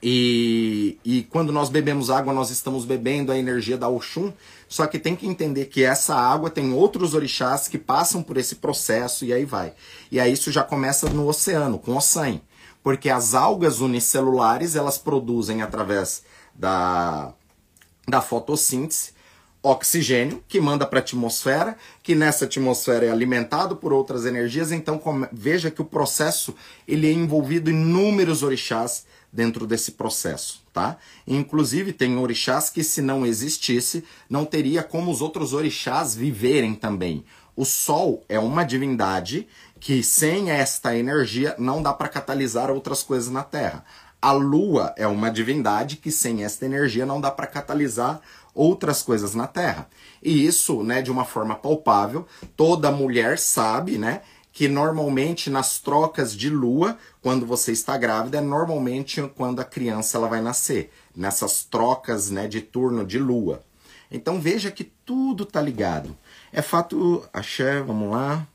E, e quando nós bebemos água, nós estamos bebendo a energia da Oxum. Só que tem que entender que essa água tem outros orixás que passam por esse processo e aí vai. E aí isso já começa no oceano, com o Ossan. Porque as algas unicelulares, elas produzem através da, da fotossíntese oxigênio que manda para a atmosfera, que nessa atmosfera é alimentado por outras energias. Então veja que o processo ele é envolvido em inúmeros orixás dentro desse processo, tá? Inclusive tem orixás que se não existisse, não teria como os outros orixás viverem também. O sol é uma divindade que sem esta energia não dá para catalisar outras coisas na Terra. A lua é uma divindade que sem esta energia não dá para catalisar outras coisas na Terra. E isso, né, de uma forma palpável, toda mulher sabe, né, que normalmente nas trocas de lua, quando você está grávida, é normalmente quando a criança ela vai nascer, nessas trocas né, de turno de lua. Então veja que tudo está ligado. É fato, axé, vamos lá.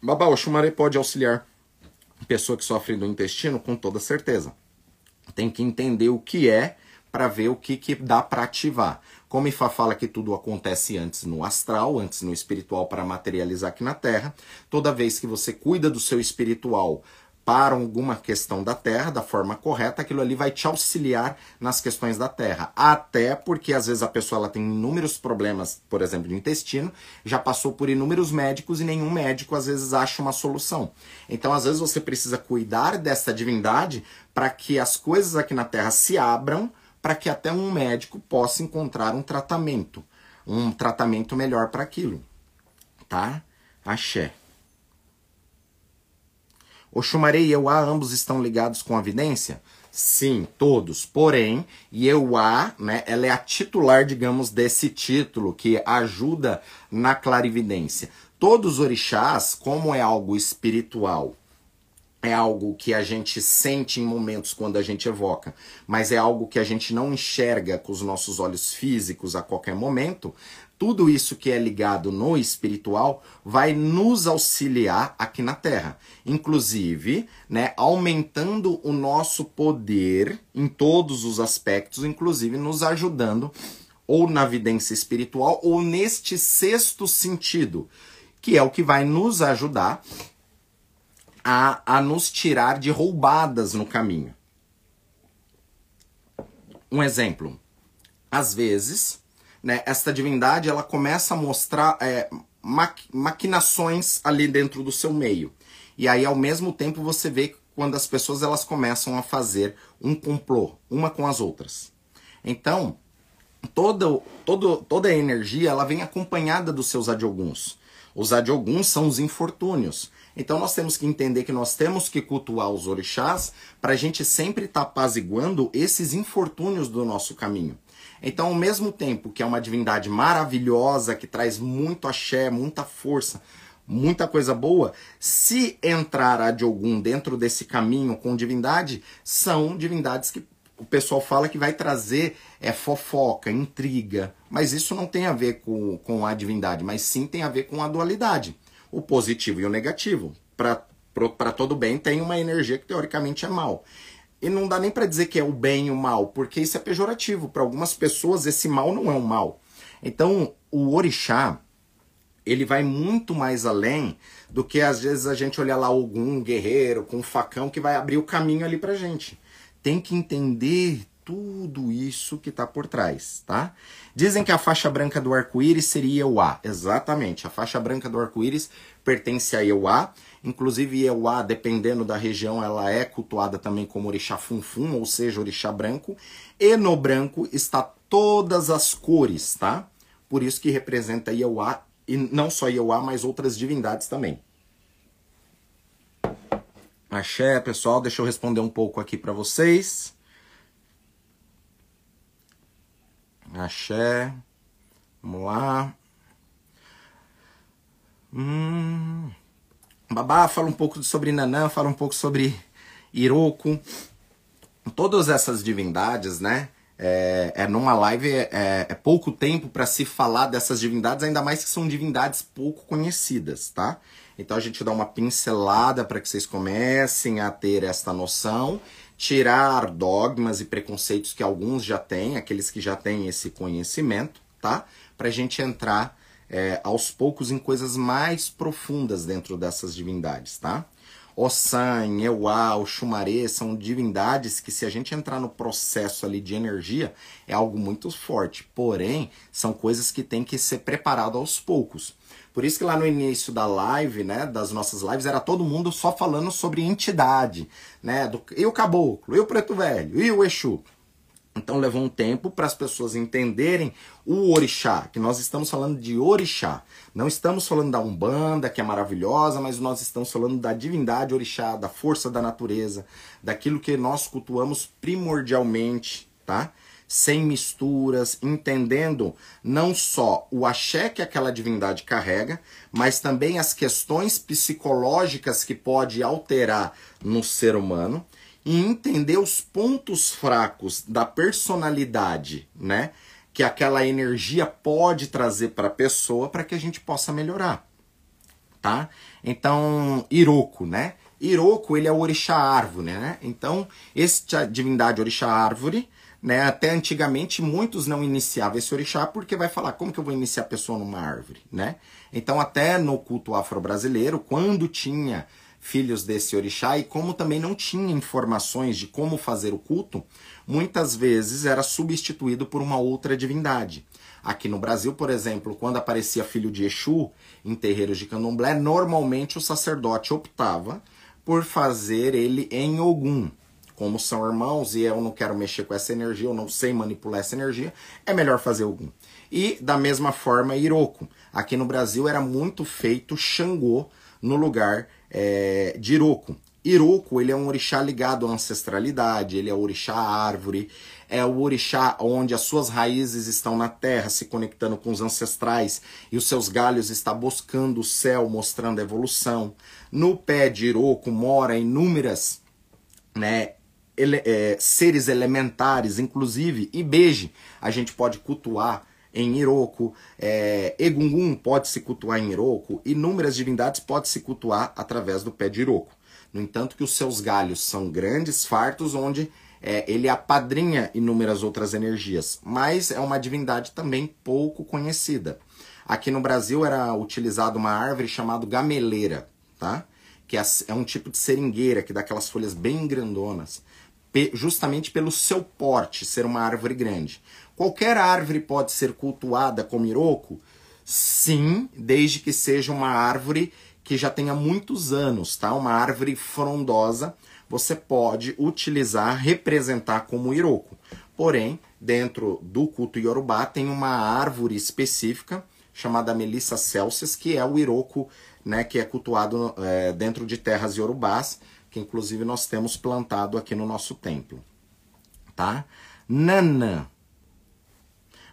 Babá, o chumaré pode auxiliar pessoa que sofre do intestino com toda certeza. Tem que entender o que é para ver o que, que dá para ativar. Como Ifá fala que tudo acontece antes no astral, antes no espiritual para materializar aqui na Terra, toda vez que você cuida do seu espiritual para alguma questão da Terra, da forma correta, aquilo ali vai te auxiliar nas questões da Terra. Até porque às vezes a pessoa ela tem inúmeros problemas, por exemplo, de intestino, já passou por inúmeros médicos e nenhum médico às vezes acha uma solução. Então, às vezes você precisa cuidar dessa divindade para que as coisas aqui na Terra se abram para que até um médico possa encontrar um tratamento, um tratamento melhor para aquilo. Tá? Axé. Oxumaré e Euá ambos estão ligados com a vidência? Sim, todos. Porém, Euá, né, ela é a titular, digamos, desse título que ajuda na clarividência. Todos os orixás, como é algo espiritual é algo que a gente sente em momentos quando a gente evoca, mas é algo que a gente não enxerga com os nossos olhos físicos a qualquer momento, tudo isso que é ligado no espiritual vai nos auxiliar aqui na Terra, inclusive, né, aumentando o nosso poder em todos os aspectos, inclusive nos ajudando ou na vidência espiritual ou neste sexto sentido, que é o que vai nos ajudar a, a nos tirar de roubadas no caminho. Um exemplo. Às vezes, né, esta divindade ela começa a mostrar é, maquinações ali dentro do seu meio. E aí, ao mesmo tempo, você vê quando as pessoas elas começam a fazer um complô, uma com as outras. Então, toda, todo, toda a energia ela vem acompanhada dos seus adioguns. Os adioguns são os infortúnios. Então nós temos que entender que nós temos que cultuar os orixás para a gente sempre estar tá apaziguando esses infortúnios do nosso caminho. Então, ao mesmo tempo que é uma divindade maravilhosa, que traz muito axé, muita força, muita coisa boa, se entrar a de algum dentro desse caminho com divindade, são divindades que o pessoal fala que vai trazer é, fofoca, intriga. Mas isso não tem a ver com, com a divindade, mas sim tem a ver com a dualidade o positivo e o negativo. Para todo bem tem uma energia que teoricamente é mal. E não dá nem para dizer que é o bem e o mal, porque isso é pejorativo. Para algumas pessoas, esse mal não é um mal. Então, o orixá, ele vai muito mais além do que às vezes a gente olhar lá algum guerreiro com um facão que vai abrir o caminho ali pra gente. Tem que entender tudo isso que está por trás, tá? Dizem que a faixa branca do arco-íris seria Euá. Exatamente, a faixa branca do arco-íris pertence a Euá. Inclusive, Euá, dependendo da região, ela é cultuada também como orixá funfum, ou seja, orixá branco. E no branco está todas as cores, tá? Por isso que representa Euá, e não só Euá, mas outras divindades também. Axé, pessoal, deixa eu responder um pouco aqui para vocês. Axé. Vamos lá. Hum. Babá fala um pouco sobre Nanã, fala um pouco sobre Iroko. Todas essas divindades, né? É, é numa live é, é pouco tempo para se falar dessas divindades, ainda mais que são divindades pouco conhecidas, tá? Então a gente dá uma pincelada para que vocês comecem a ter esta noção, tirar dogmas e preconceitos que alguns já têm, aqueles que já têm esse conhecimento, tá? Para a gente entrar é, aos poucos em coisas mais profundas dentro dessas divindades, tá? Ossan, Euá, Oxumaré são divindades que, se a gente entrar no processo ali de energia, é algo muito forte. Porém, são coisas que tem que ser preparado aos poucos. Por isso que lá no início da live, né, das nossas lives, era todo mundo só falando sobre entidade, né, do, e o caboclo, e o preto velho, e o Exu. Então levou um tempo para as pessoas entenderem o orixá, que nós estamos falando de orixá. Não estamos falando da Umbanda, que é maravilhosa, mas nós estamos falando da divindade orixá, da força da natureza, daquilo que nós cultuamos primordialmente, tá? Sem misturas, entendendo não só o axé que aquela divindade carrega, mas também as questões psicológicas que pode alterar no ser humano e entender os pontos fracos da personalidade, né? Que aquela energia pode trazer para a pessoa para que a gente possa melhorar, tá? Então, Iroko, né? Iroko, ele é o orixá árvore, né? Então, esta divindade orixá árvore, né? Até antigamente muitos não iniciavam esse orixá porque vai falar como que eu vou iniciar a pessoa numa árvore, né? Então, até no culto afro-brasileiro, quando tinha filhos desse orixá, e como também não tinha informações de como fazer o culto, muitas vezes era substituído por uma outra divindade. Aqui no Brasil, por exemplo, quando aparecia filho de Exu em terreiros de candomblé, normalmente o sacerdote optava por fazer ele em Ogum. Como são irmãos e eu não quero mexer com essa energia, eu não sei manipular essa energia, é melhor fazer Ogum. E da mesma forma, Iroko. Aqui no Brasil era muito feito Xangô no lugar é, de Iroko. Iroko, ele é um orixá ligado à ancestralidade, ele é o orixá árvore, é o orixá onde as suas raízes estão na terra, se conectando com os ancestrais, e os seus galhos está buscando o céu, mostrando a evolução. No pé de Iroko mora inúmeras né, ele, é, seres elementares, inclusive Ibeje, a gente pode cultuar em Iroko, é, Egungun pode se cultuar em Iroko, inúmeras divindades podem se cultuar através do pé de Iroko. No entanto, que os seus galhos são grandes, fartos, onde é, ele apadrinha inúmeras outras energias, mas é uma divindade também pouco conhecida. Aqui no Brasil era utilizada uma árvore chamada gameleira, tá? que é, é um tipo de seringueira que dá aquelas folhas bem grandonas, justamente pelo seu porte, ser uma árvore grande. Qualquer árvore pode ser cultuada como iroko? Sim, desde que seja uma árvore que já tenha muitos anos, tá? Uma árvore frondosa, você pode utilizar, representar como iroko. Porém, dentro do culto iorubá tem uma árvore específica chamada Melissa celsius, que é o iroko, né, que é cultuado é, dentro de terras iorubás, que inclusive nós temos plantado aqui no nosso templo, tá? Nanã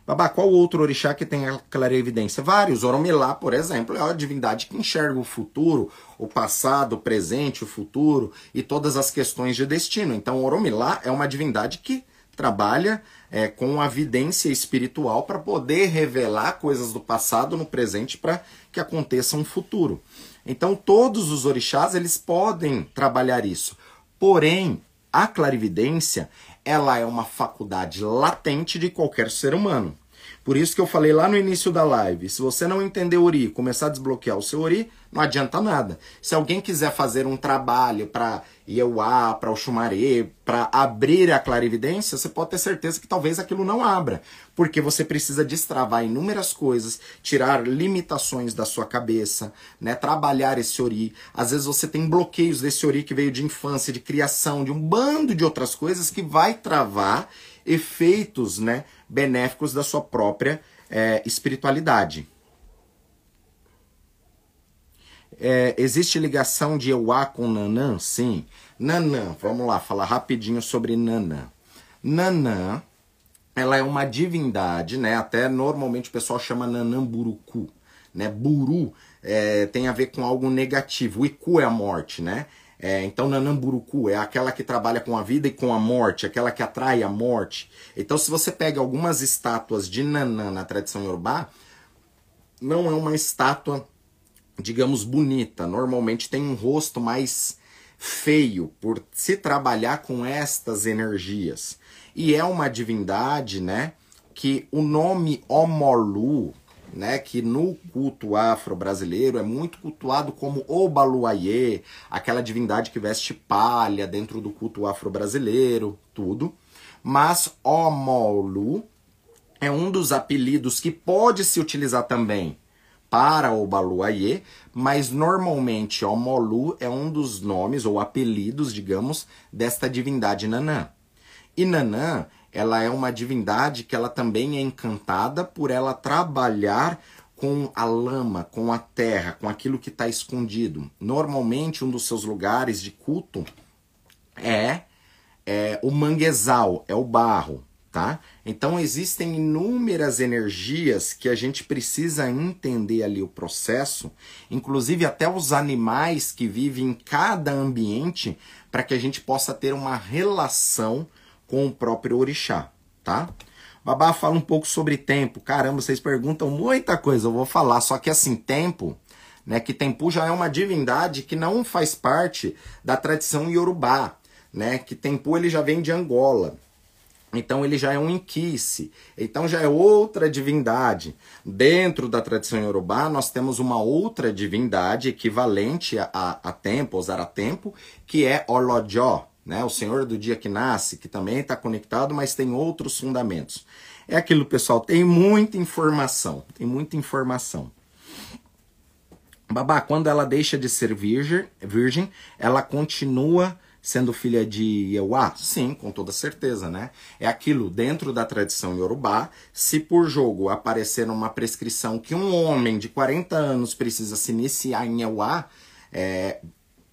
Babá, qual outro orixá que tem a clarevidência? Vários. Oromilá, por exemplo, é a divindade que enxerga o futuro, o passado, o presente, o futuro e todas as questões de destino. Então, Oromilá é uma divindade que trabalha é, com a vidência espiritual para poder revelar coisas do passado no presente para que aconteça um futuro. Então, todos os orixás eles podem trabalhar isso. Porém, a clarividência ela é uma faculdade latente de qualquer ser humano. Por isso que eu falei lá no início da live, se você não entender Ori, começar a desbloquear o seu Ori, não adianta nada. Se alguém quiser fazer um trabalho para Ieuá, para o Xumaré, para abrir a clarividência, você pode ter certeza que talvez aquilo não abra, porque você precisa destravar inúmeras coisas, tirar limitações da sua cabeça, né, trabalhar esse Ori. Às vezes você tem bloqueios desse Ori que veio de infância, de criação, de um bando de outras coisas que vai travar efeitos, né, benéficos da sua própria é, espiritualidade. É, existe ligação de Euá com Nanã? Sim. Nanã, vamos lá, falar rapidinho sobre Nanã. Nanã, ela é uma divindade, né? Até normalmente o pessoal chama Nanã Buruku. né? Buru é, tem a ver com algo negativo. O Iku é a morte, né? É, então, Nanamburuku é aquela que trabalha com a vida e com a morte, aquela que atrai a morte. Então, se você pega algumas estátuas de Nanã na tradição iorubá, não é uma estátua, digamos, bonita. Normalmente tem um rosto mais feio por se trabalhar com estas energias. E é uma divindade, né, que o nome Omolu, né, que no culto afro-brasileiro é muito cultuado como Obaluayê, aquela divindade que veste palha dentro do culto afro-brasileiro, tudo. Mas Omolu é um dos apelidos que pode se utilizar também para Obaluayê, mas normalmente Omolu é um dos nomes ou apelidos, digamos, desta divindade Nanã. E Nanã ela é uma divindade que ela também é encantada por ela trabalhar com a lama, com a terra, com aquilo que está escondido. Normalmente, um dos seus lugares de culto é, é o manguezal, é o barro, tá? Então, existem inúmeras energias que a gente precisa entender ali o processo, inclusive até os animais que vivem em cada ambiente, para que a gente possa ter uma relação com o próprio orixá, tá? Babá fala um pouco sobre tempo. Caramba, vocês perguntam muita coisa, eu vou falar. Só que assim, tempo, né? Que Tempu já é uma divindade que não faz parte da tradição iorubá, né? Que Tempu ele já vem de Angola. Então ele já é um inquice, então já é outra divindade. Dentro da tradição iorubá, nós temos uma outra divindade equivalente a, a, a tempo, que é Olojó, né? O Senhor do dia que nasce, que também está conectado, mas tem outros fundamentos. É aquilo, pessoal, tem muita informação, tem muita informação. Babá, quando ela deixa de ser virgem, virgem ela continua sendo filha de Yeuá? Sim, com toda certeza, né? É aquilo dentro da tradição iorubá, se por jogo aparecer uma prescrição que um homem de 40 anos precisa se iniciar em Yeuá, é,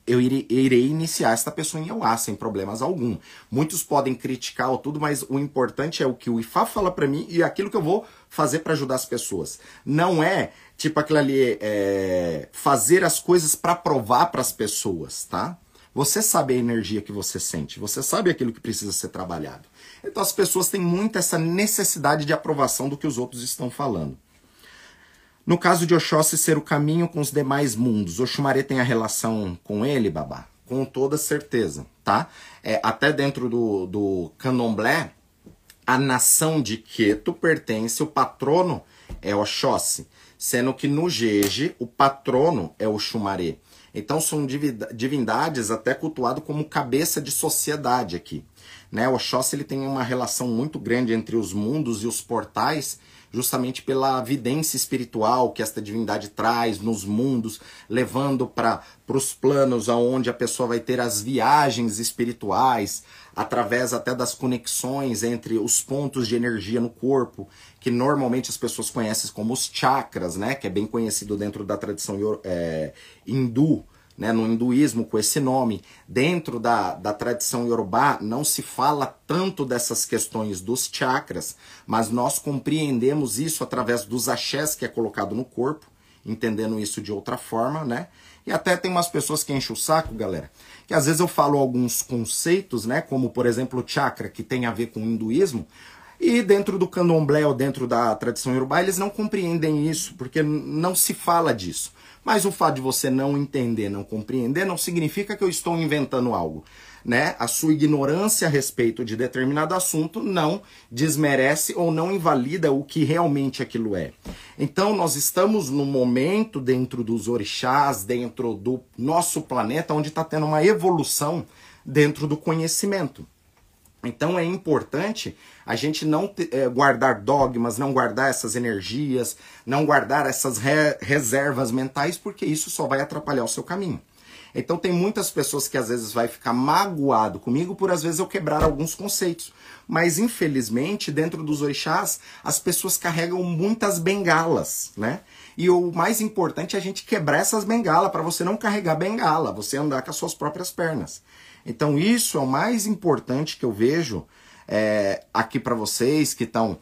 eu irei, irei, iniciar esta pessoa em Euá sem problemas algum. Muitos podem criticar ou tudo, mas o importante é o que o IFA fala para mim e aquilo que eu vou fazer para ajudar as pessoas. Não é tipo aquilo ali, é, fazer as coisas para provar para as pessoas, tá? Você sabe a energia que você sente, você sabe aquilo que precisa ser trabalhado. Então as pessoas têm muito essa necessidade de aprovação do que os outros estão falando. No caso de Oxóssi ser o caminho com os demais mundos, Oxumaré tem a relação com ele, babá? Com toda certeza, tá? É, até dentro do, do candomblé, a nação de Queto pertence, o patrono é Oxóssi, sendo que no Jeje o patrono é Oxumaré. Então são divindades até cultuado como cabeça de sociedade aqui. Né? Oxóssi ele tem uma relação muito grande entre os mundos e os portais, justamente pela vidência espiritual que esta divindade traz nos mundos, levando para os planos aonde a pessoa vai ter as viagens espirituais, através até das conexões entre os pontos de energia no corpo, que normalmente as pessoas conhecem como os chakras, né? Que é bem conhecido dentro da tradição é, hindu né, no hinduísmo com esse nome. Dentro da, da tradição yorubá não se fala tanto dessas questões dos chakras, mas nós compreendemos isso através dos axés que é colocado no corpo, entendendo isso de outra forma, né? E até tem umas pessoas que enchem o saco, galera, que às vezes eu falo alguns conceitos, né, como por exemplo chakra, que tem a ver com o hinduísmo, e dentro do candomblé ou dentro da tradição yorubá, eles não compreendem isso, porque não se fala disso. Mas o fato de você não entender, não compreender, não significa que eu estou inventando algo. Né? A sua ignorância a respeito de determinado assunto não desmerece ou não invalida o que realmente aquilo é. Então, nós estamos no momento dentro dos orixás, dentro do nosso planeta, onde está tendo uma evolução dentro do conhecimento. Então é importante a gente não é, guardar dogmas, não guardar essas energias, não guardar essas re reservas mentais, porque isso só vai atrapalhar o seu caminho. Então tem muitas pessoas que às vezes vai ficar magoado comigo por às vezes eu quebrar alguns conceitos. Mas infelizmente, dentro dos orixás, as pessoas carregam muitas bengalas, né? E o mais importante é a gente quebrar essas bengalas para você não carregar bengala, você andar com as suas próprias pernas. Então, isso é o mais importante que eu vejo é, aqui para vocês que estão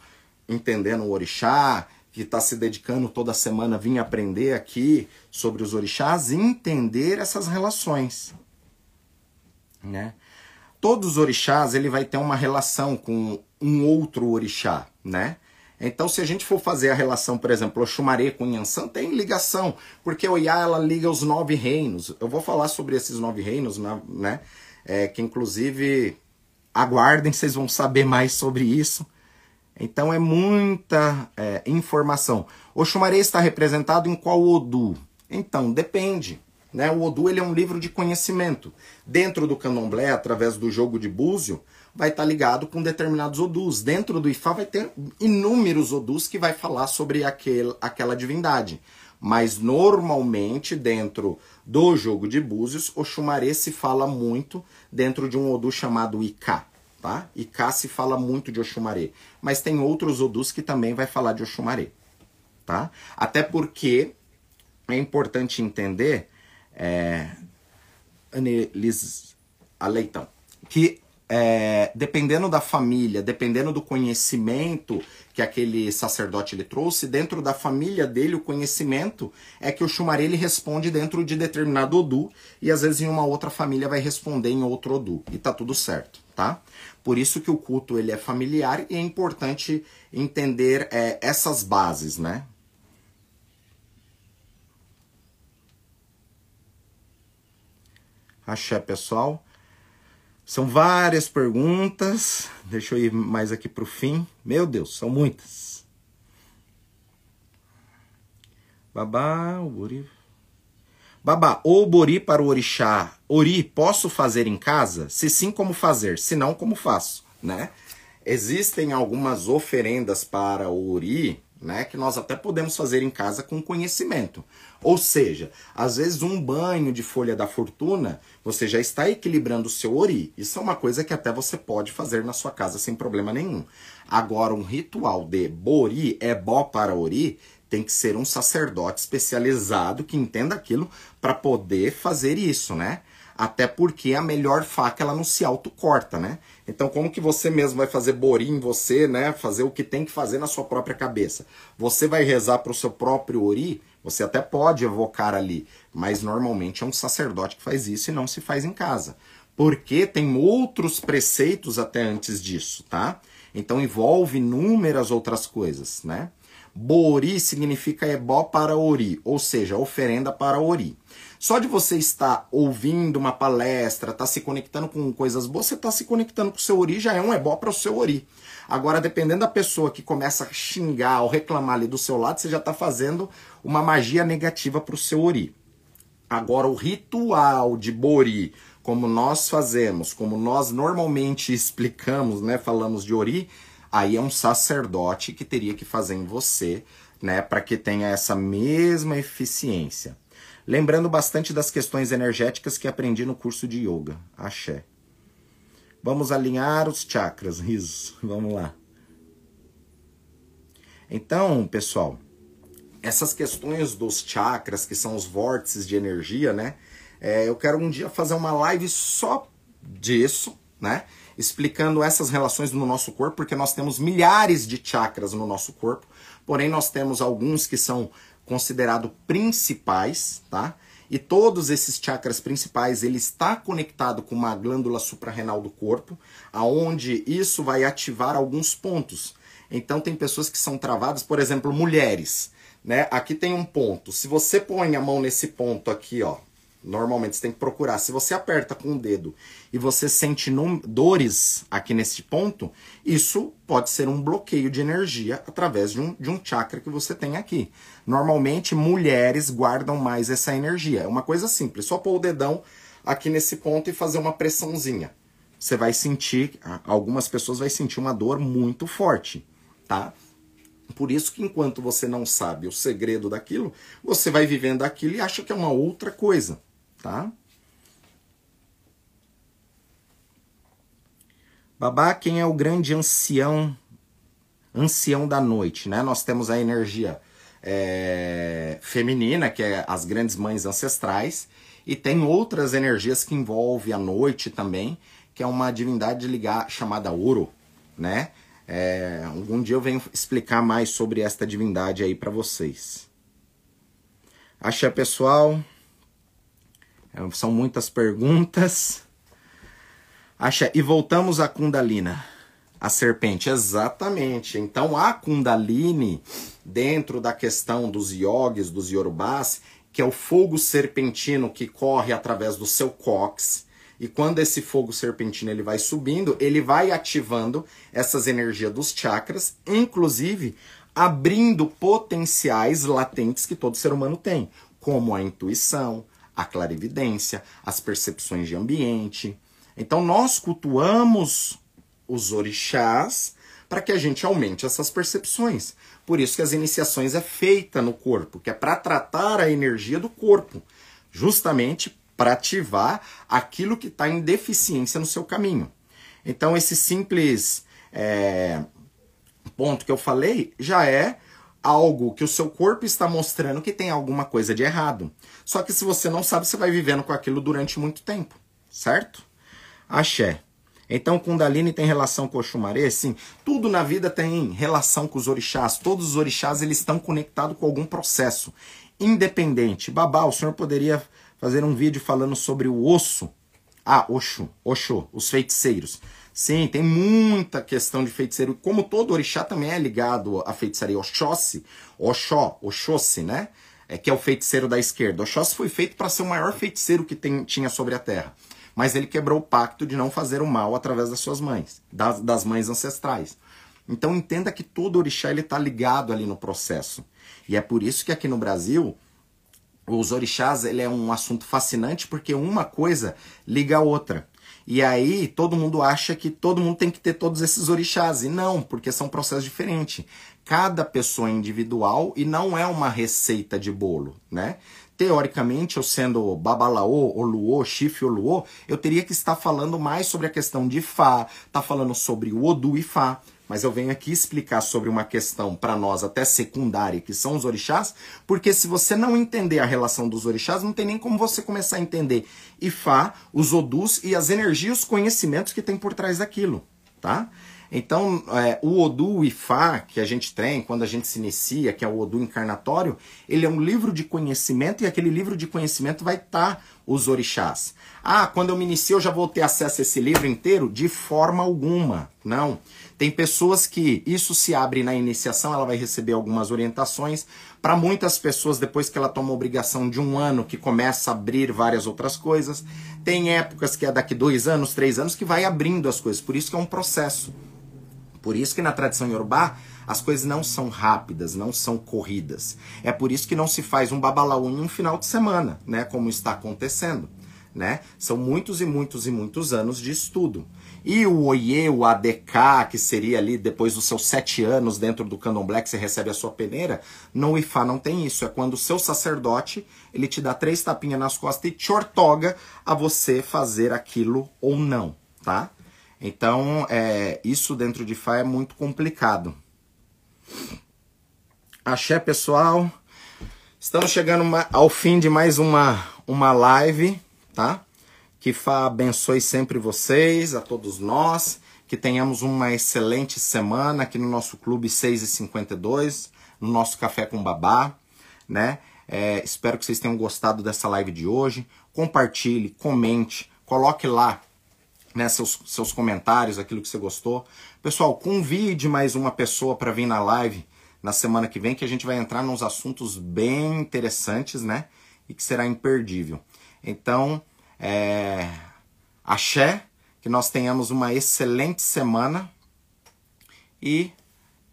entendendo o orixá, que está se dedicando toda semana a vir aprender aqui sobre os orixás entender essas relações. Né? Todos os orixás ele vai ter uma relação com um outro orixá, né? Então, se a gente for fazer a relação, por exemplo, Oxumaré com Yansan, tem ligação, porque o Iá ela liga os nove reinos. Eu vou falar sobre esses nove reinos, né? É, que inclusive aguardem, vocês vão saber mais sobre isso. Então é muita é, informação. O Xumaré está representado em qual Odu? Então, depende. Né? O Odu ele é um livro de conhecimento. Dentro do candomblé, através do jogo de búzio, vai estar ligado com determinados Odus. Dentro do Ifá vai ter inúmeros Odus que vai falar sobre aquele, aquela divindade. Mas normalmente, dentro do jogo de búzios, o Xumaré se fala muito dentro de um Odu chamado Iká tá? Cá se fala muito de Oxumaré, mas tem outros Odus que também vai falar de Oxumaré, tá? Até porque é importante entender, é, Anelis Aleitão, que é, dependendo da família, dependendo do conhecimento que aquele sacerdote ele trouxe, dentro da família dele, o conhecimento é que o Shumari ele responde dentro de determinado Odu, e às vezes em uma outra família vai responder em outro Odu, e tá tudo certo, tá? Por isso que o culto ele é familiar e é importante entender é, essas bases, né? Axé, pessoal. São várias perguntas. Deixa eu ir mais aqui para o fim. Meu Deus, são muitas. Babá, o Bori. Babá, ou Bori para o Orixá. Ori, posso fazer em casa? Se sim, como fazer? Se não, como faço? Né? Existem algumas oferendas para o Ori né, que nós até podemos fazer em casa com conhecimento. Ou seja, às vezes um banho de folha da fortuna, você já está equilibrando o seu ori. Isso é uma coisa que até você pode fazer na sua casa sem problema nenhum. Agora, um ritual de bori é bó para ori, tem que ser um sacerdote especializado que entenda aquilo para poder fazer isso, né? Até porque a melhor faca ela não se autocorta, né? Então como que você mesmo vai fazer borim em você, né? Fazer o que tem que fazer na sua própria cabeça. Você vai rezar para o seu próprio ori, você até pode evocar ali, mas normalmente é um sacerdote que faz isso e não se faz em casa. Porque tem outros preceitos até antes disso, tá? Então envolve inúmeras outras coisas, né? Bori significa ebó para ori, ou seja, oferenda para ori. Só de você estar ouvindo uma palestra, estar tá se conectando com coisas boas, você está se conectando com o seu ori, já é um ebó para o seu ori. Agora, dependendo da pessoa que começa a xingar ou reclamar ali do seu lado, você já está fazendo uma magia negativa para o seu ori. Agora, o ritual de Bori, como nós fazemos, como nós normalmente explicamos, né, falamos de Ori, aí é um sacerdote que teria que fazer em você, né, para que tenha essa mesma eficiência. Lembrando bastante das questões energéticas que aprendi no curso de yoga. Axé. Vamos alinhar os chakras, risos. Vamos lá. Então, pessoal, essas questões dos chakras, que são os vórtices de energia, né? É, eu quero um dia fazer uma live só disso, né? Explicando essas relações no nosso corpo, porque nós temos milhares de chakras no nosso corpo, porém nós temos alguns que são considerado principais, tá? E todos esses chakras principais, ele está conectado com uma glândula suprarrenal do corpo, aonde isso vai ativar alguns pontos. Então tem pessoas que são travadas, por exemplo, mulheres, né? Aqui tem um ponto. Se você põe a mão nesse ponto aqui, ó, Normalmente você tem que procurar. Se você aperta com o dedo e você sente dores aqui nesse ponto, isso pode ser um bloqueio de energia através de um, de um chakra que você tem aqui. Normalmente mulheres guardam mais essa energia. É uma coisa simples, só pôr o dedão aqui nesse ponto e fazer uma pressãozinha. Você vai sentir, algumas pessoas vai sentir uma dor muito forte, tá? Por isso que enquanto você não sabe o segredo daquilo, você vai vivendo aquilo e acha que é uma outra coisa tá? Babá, quem é o grande ancião, ancião da noite, né? Nós temos a energia é, feminina, que é as grandes mães ancestrais, e tem outras energias que envolvem a noite também, que é uma divindade ligar, chamada Ouro, né? É, algum dia eu venho explicar mais sobre esta divindade aí para vocês. Axé pessoal, é, são muitas perguntas. Axé, e voltamos à Kundalina, a serpente, exatamente. Então a Kundalini, dentro da questão dos yogis, dos yorubás, que é o fogo serpentino que corre através do seu cox. E quando esse fogo serpentino ele vai subindo, ele vai ativando essas energias dos chakras, inclusive abrindo potenciais latentes que todo ser humano tem, como a intuição, a clarividência, as percepções de ambiente. Então nós cultuamos os orixás para que a gente aumente essas percepções. Por isso que as iniciações é feita no corpo, que é para tratar a energia do corpo, justamente para ativar aquilo que está em deficiência no seu caminho. Então esse simples é, ponto que eu falei já é algo que o seu corpo está mostrando que tem alguma coisa de errado. Só que se você não sabe, você vai vivendo com aquilo durante muito tempo, certo? Axé. Então, Kundalini tem relação com Oxumaré? Sim. Tudo na vida tem relação com os orixás. Todos os orixás eles estão conectados com algum processo. Independente. Babá, o senhor poderia fazer um vídeo falando sobre o osso? Ah, Oxu, Oxô, os feiticeiros. Sim, tem muita questão de feiticeiro. Como todo orixá também é ligado à feitiçaria Oxóssi, Oxó, Oxóssi, né? É que é o feiticeiro da esquerda. Oxóssi foi feito para ser o maior feiticeiro que tem, tinha sobre a Terra mas ele quebrou o pacto de não fazer o mal através das suas mães, das, das mães ancestrais. Então entenda que todo orixá ele está ligado ali no processo. E é por isso que aqui no Brasil os orixás ele é um assunto fascinante porque uma coisa liga a outra. E aí todo mundo acha que todo mundo tem que ter todos esses orixás. E não, porque são processos diferentes. Cada pessoa é individual e não é uma receita de bolo, né? Teoricamente, eu sendo Babalaô, Oluô, Chifre Oluô, eu teria que estar falando mais sobre a questão de Fá, tá falando sobre o Odu e Fá. Mas eu venho aqui explicar sobre uma questão para nós até secundária, que são os orixás, porque se você não entender a relação dos orixás, não tem nem como você começar a entender Ifá, os Odus e as energias, os conhecimentos que tem por trás daquilo, tá? Então, é, o Odu Ifá, que a gente tem quando a gente se inicia, que é o Odu encarnatório, ele é um livro de conhecimento e aquele livro de conhecimento vai estar tá os orixás. Ah, quando eu me inicio eu já vou ter acesso a esse livro inteiro? De forma alguma, não. Tem pessoas que isso se abre na iniciação, ela vai receber algumas orientações. Para muitas pessoas, depois que ela toma a obrigação de um ano, que começa a abrir várias outras coisas. Tem épocas que é daqui dois anos, três anos, que vai abrindo as coisas. Por isso que é um processo. Por isso que na tradição iorubá as coisas não são rápidas, não são corridas. É por isso que não se faz um babalaú em um final de semana, né, como está acontecendo, né? São muitos e muitos e muitos anos de estudo. E o Oye, o ADK, que seria ali depois dos seus sete anos dentro do candomblé que você recebe a sua peneira, no Ifá não tem isso. É quando o seu sacerdote ele te dá três tapinhas nas costas e te ortoga a você fazer aquilo ou não, tá? Então, é, isso dentro de Fá é muito complicado. Axé, pessoal. Estamos chegando ao fim de mais uma, uma live, tá? Que Fá abençoe sempre vocês, a todos nós. Que tenhamos uma excelente semana aqui no nosso Clube 6 e 52, no nosso Café com Babá, né? É, espero que vocês tenham gostado dessa live de hoje. Compartilhe, comente, coloque lá né, seus, seus comentários, aquilo que você gostou. Pessoal, convide mais uma pessoa para vir na live na semana que vem, que a gente vai entrar nos assuntos bem interessantes, né? E que será imperdível. Então, é... axé, que nós tenhamos uma excelente semana. E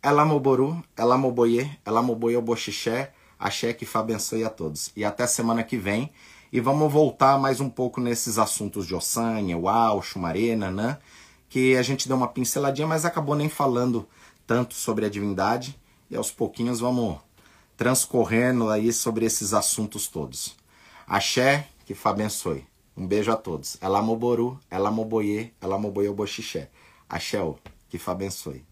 Elamoboru, Elamoboye, Elamoboye Oboxixé, axé que Fá abençoe a todos. E até semana que vem. E vamos voltar mais um pouco nesses assuntos de Ossanha, Uau, Xumaré, Nanã, que a gente deu uma pinceladinha, mas acabou nem falando tanto sobre a divindade. E aos pouquinhos vamos transcorrendo aí sobre esses assuntos todos. Axé, que Fá abençoe. Um beijo a todos. Ela moboru, ela moboye, ela boxixé. Axé, que Fá abençoe.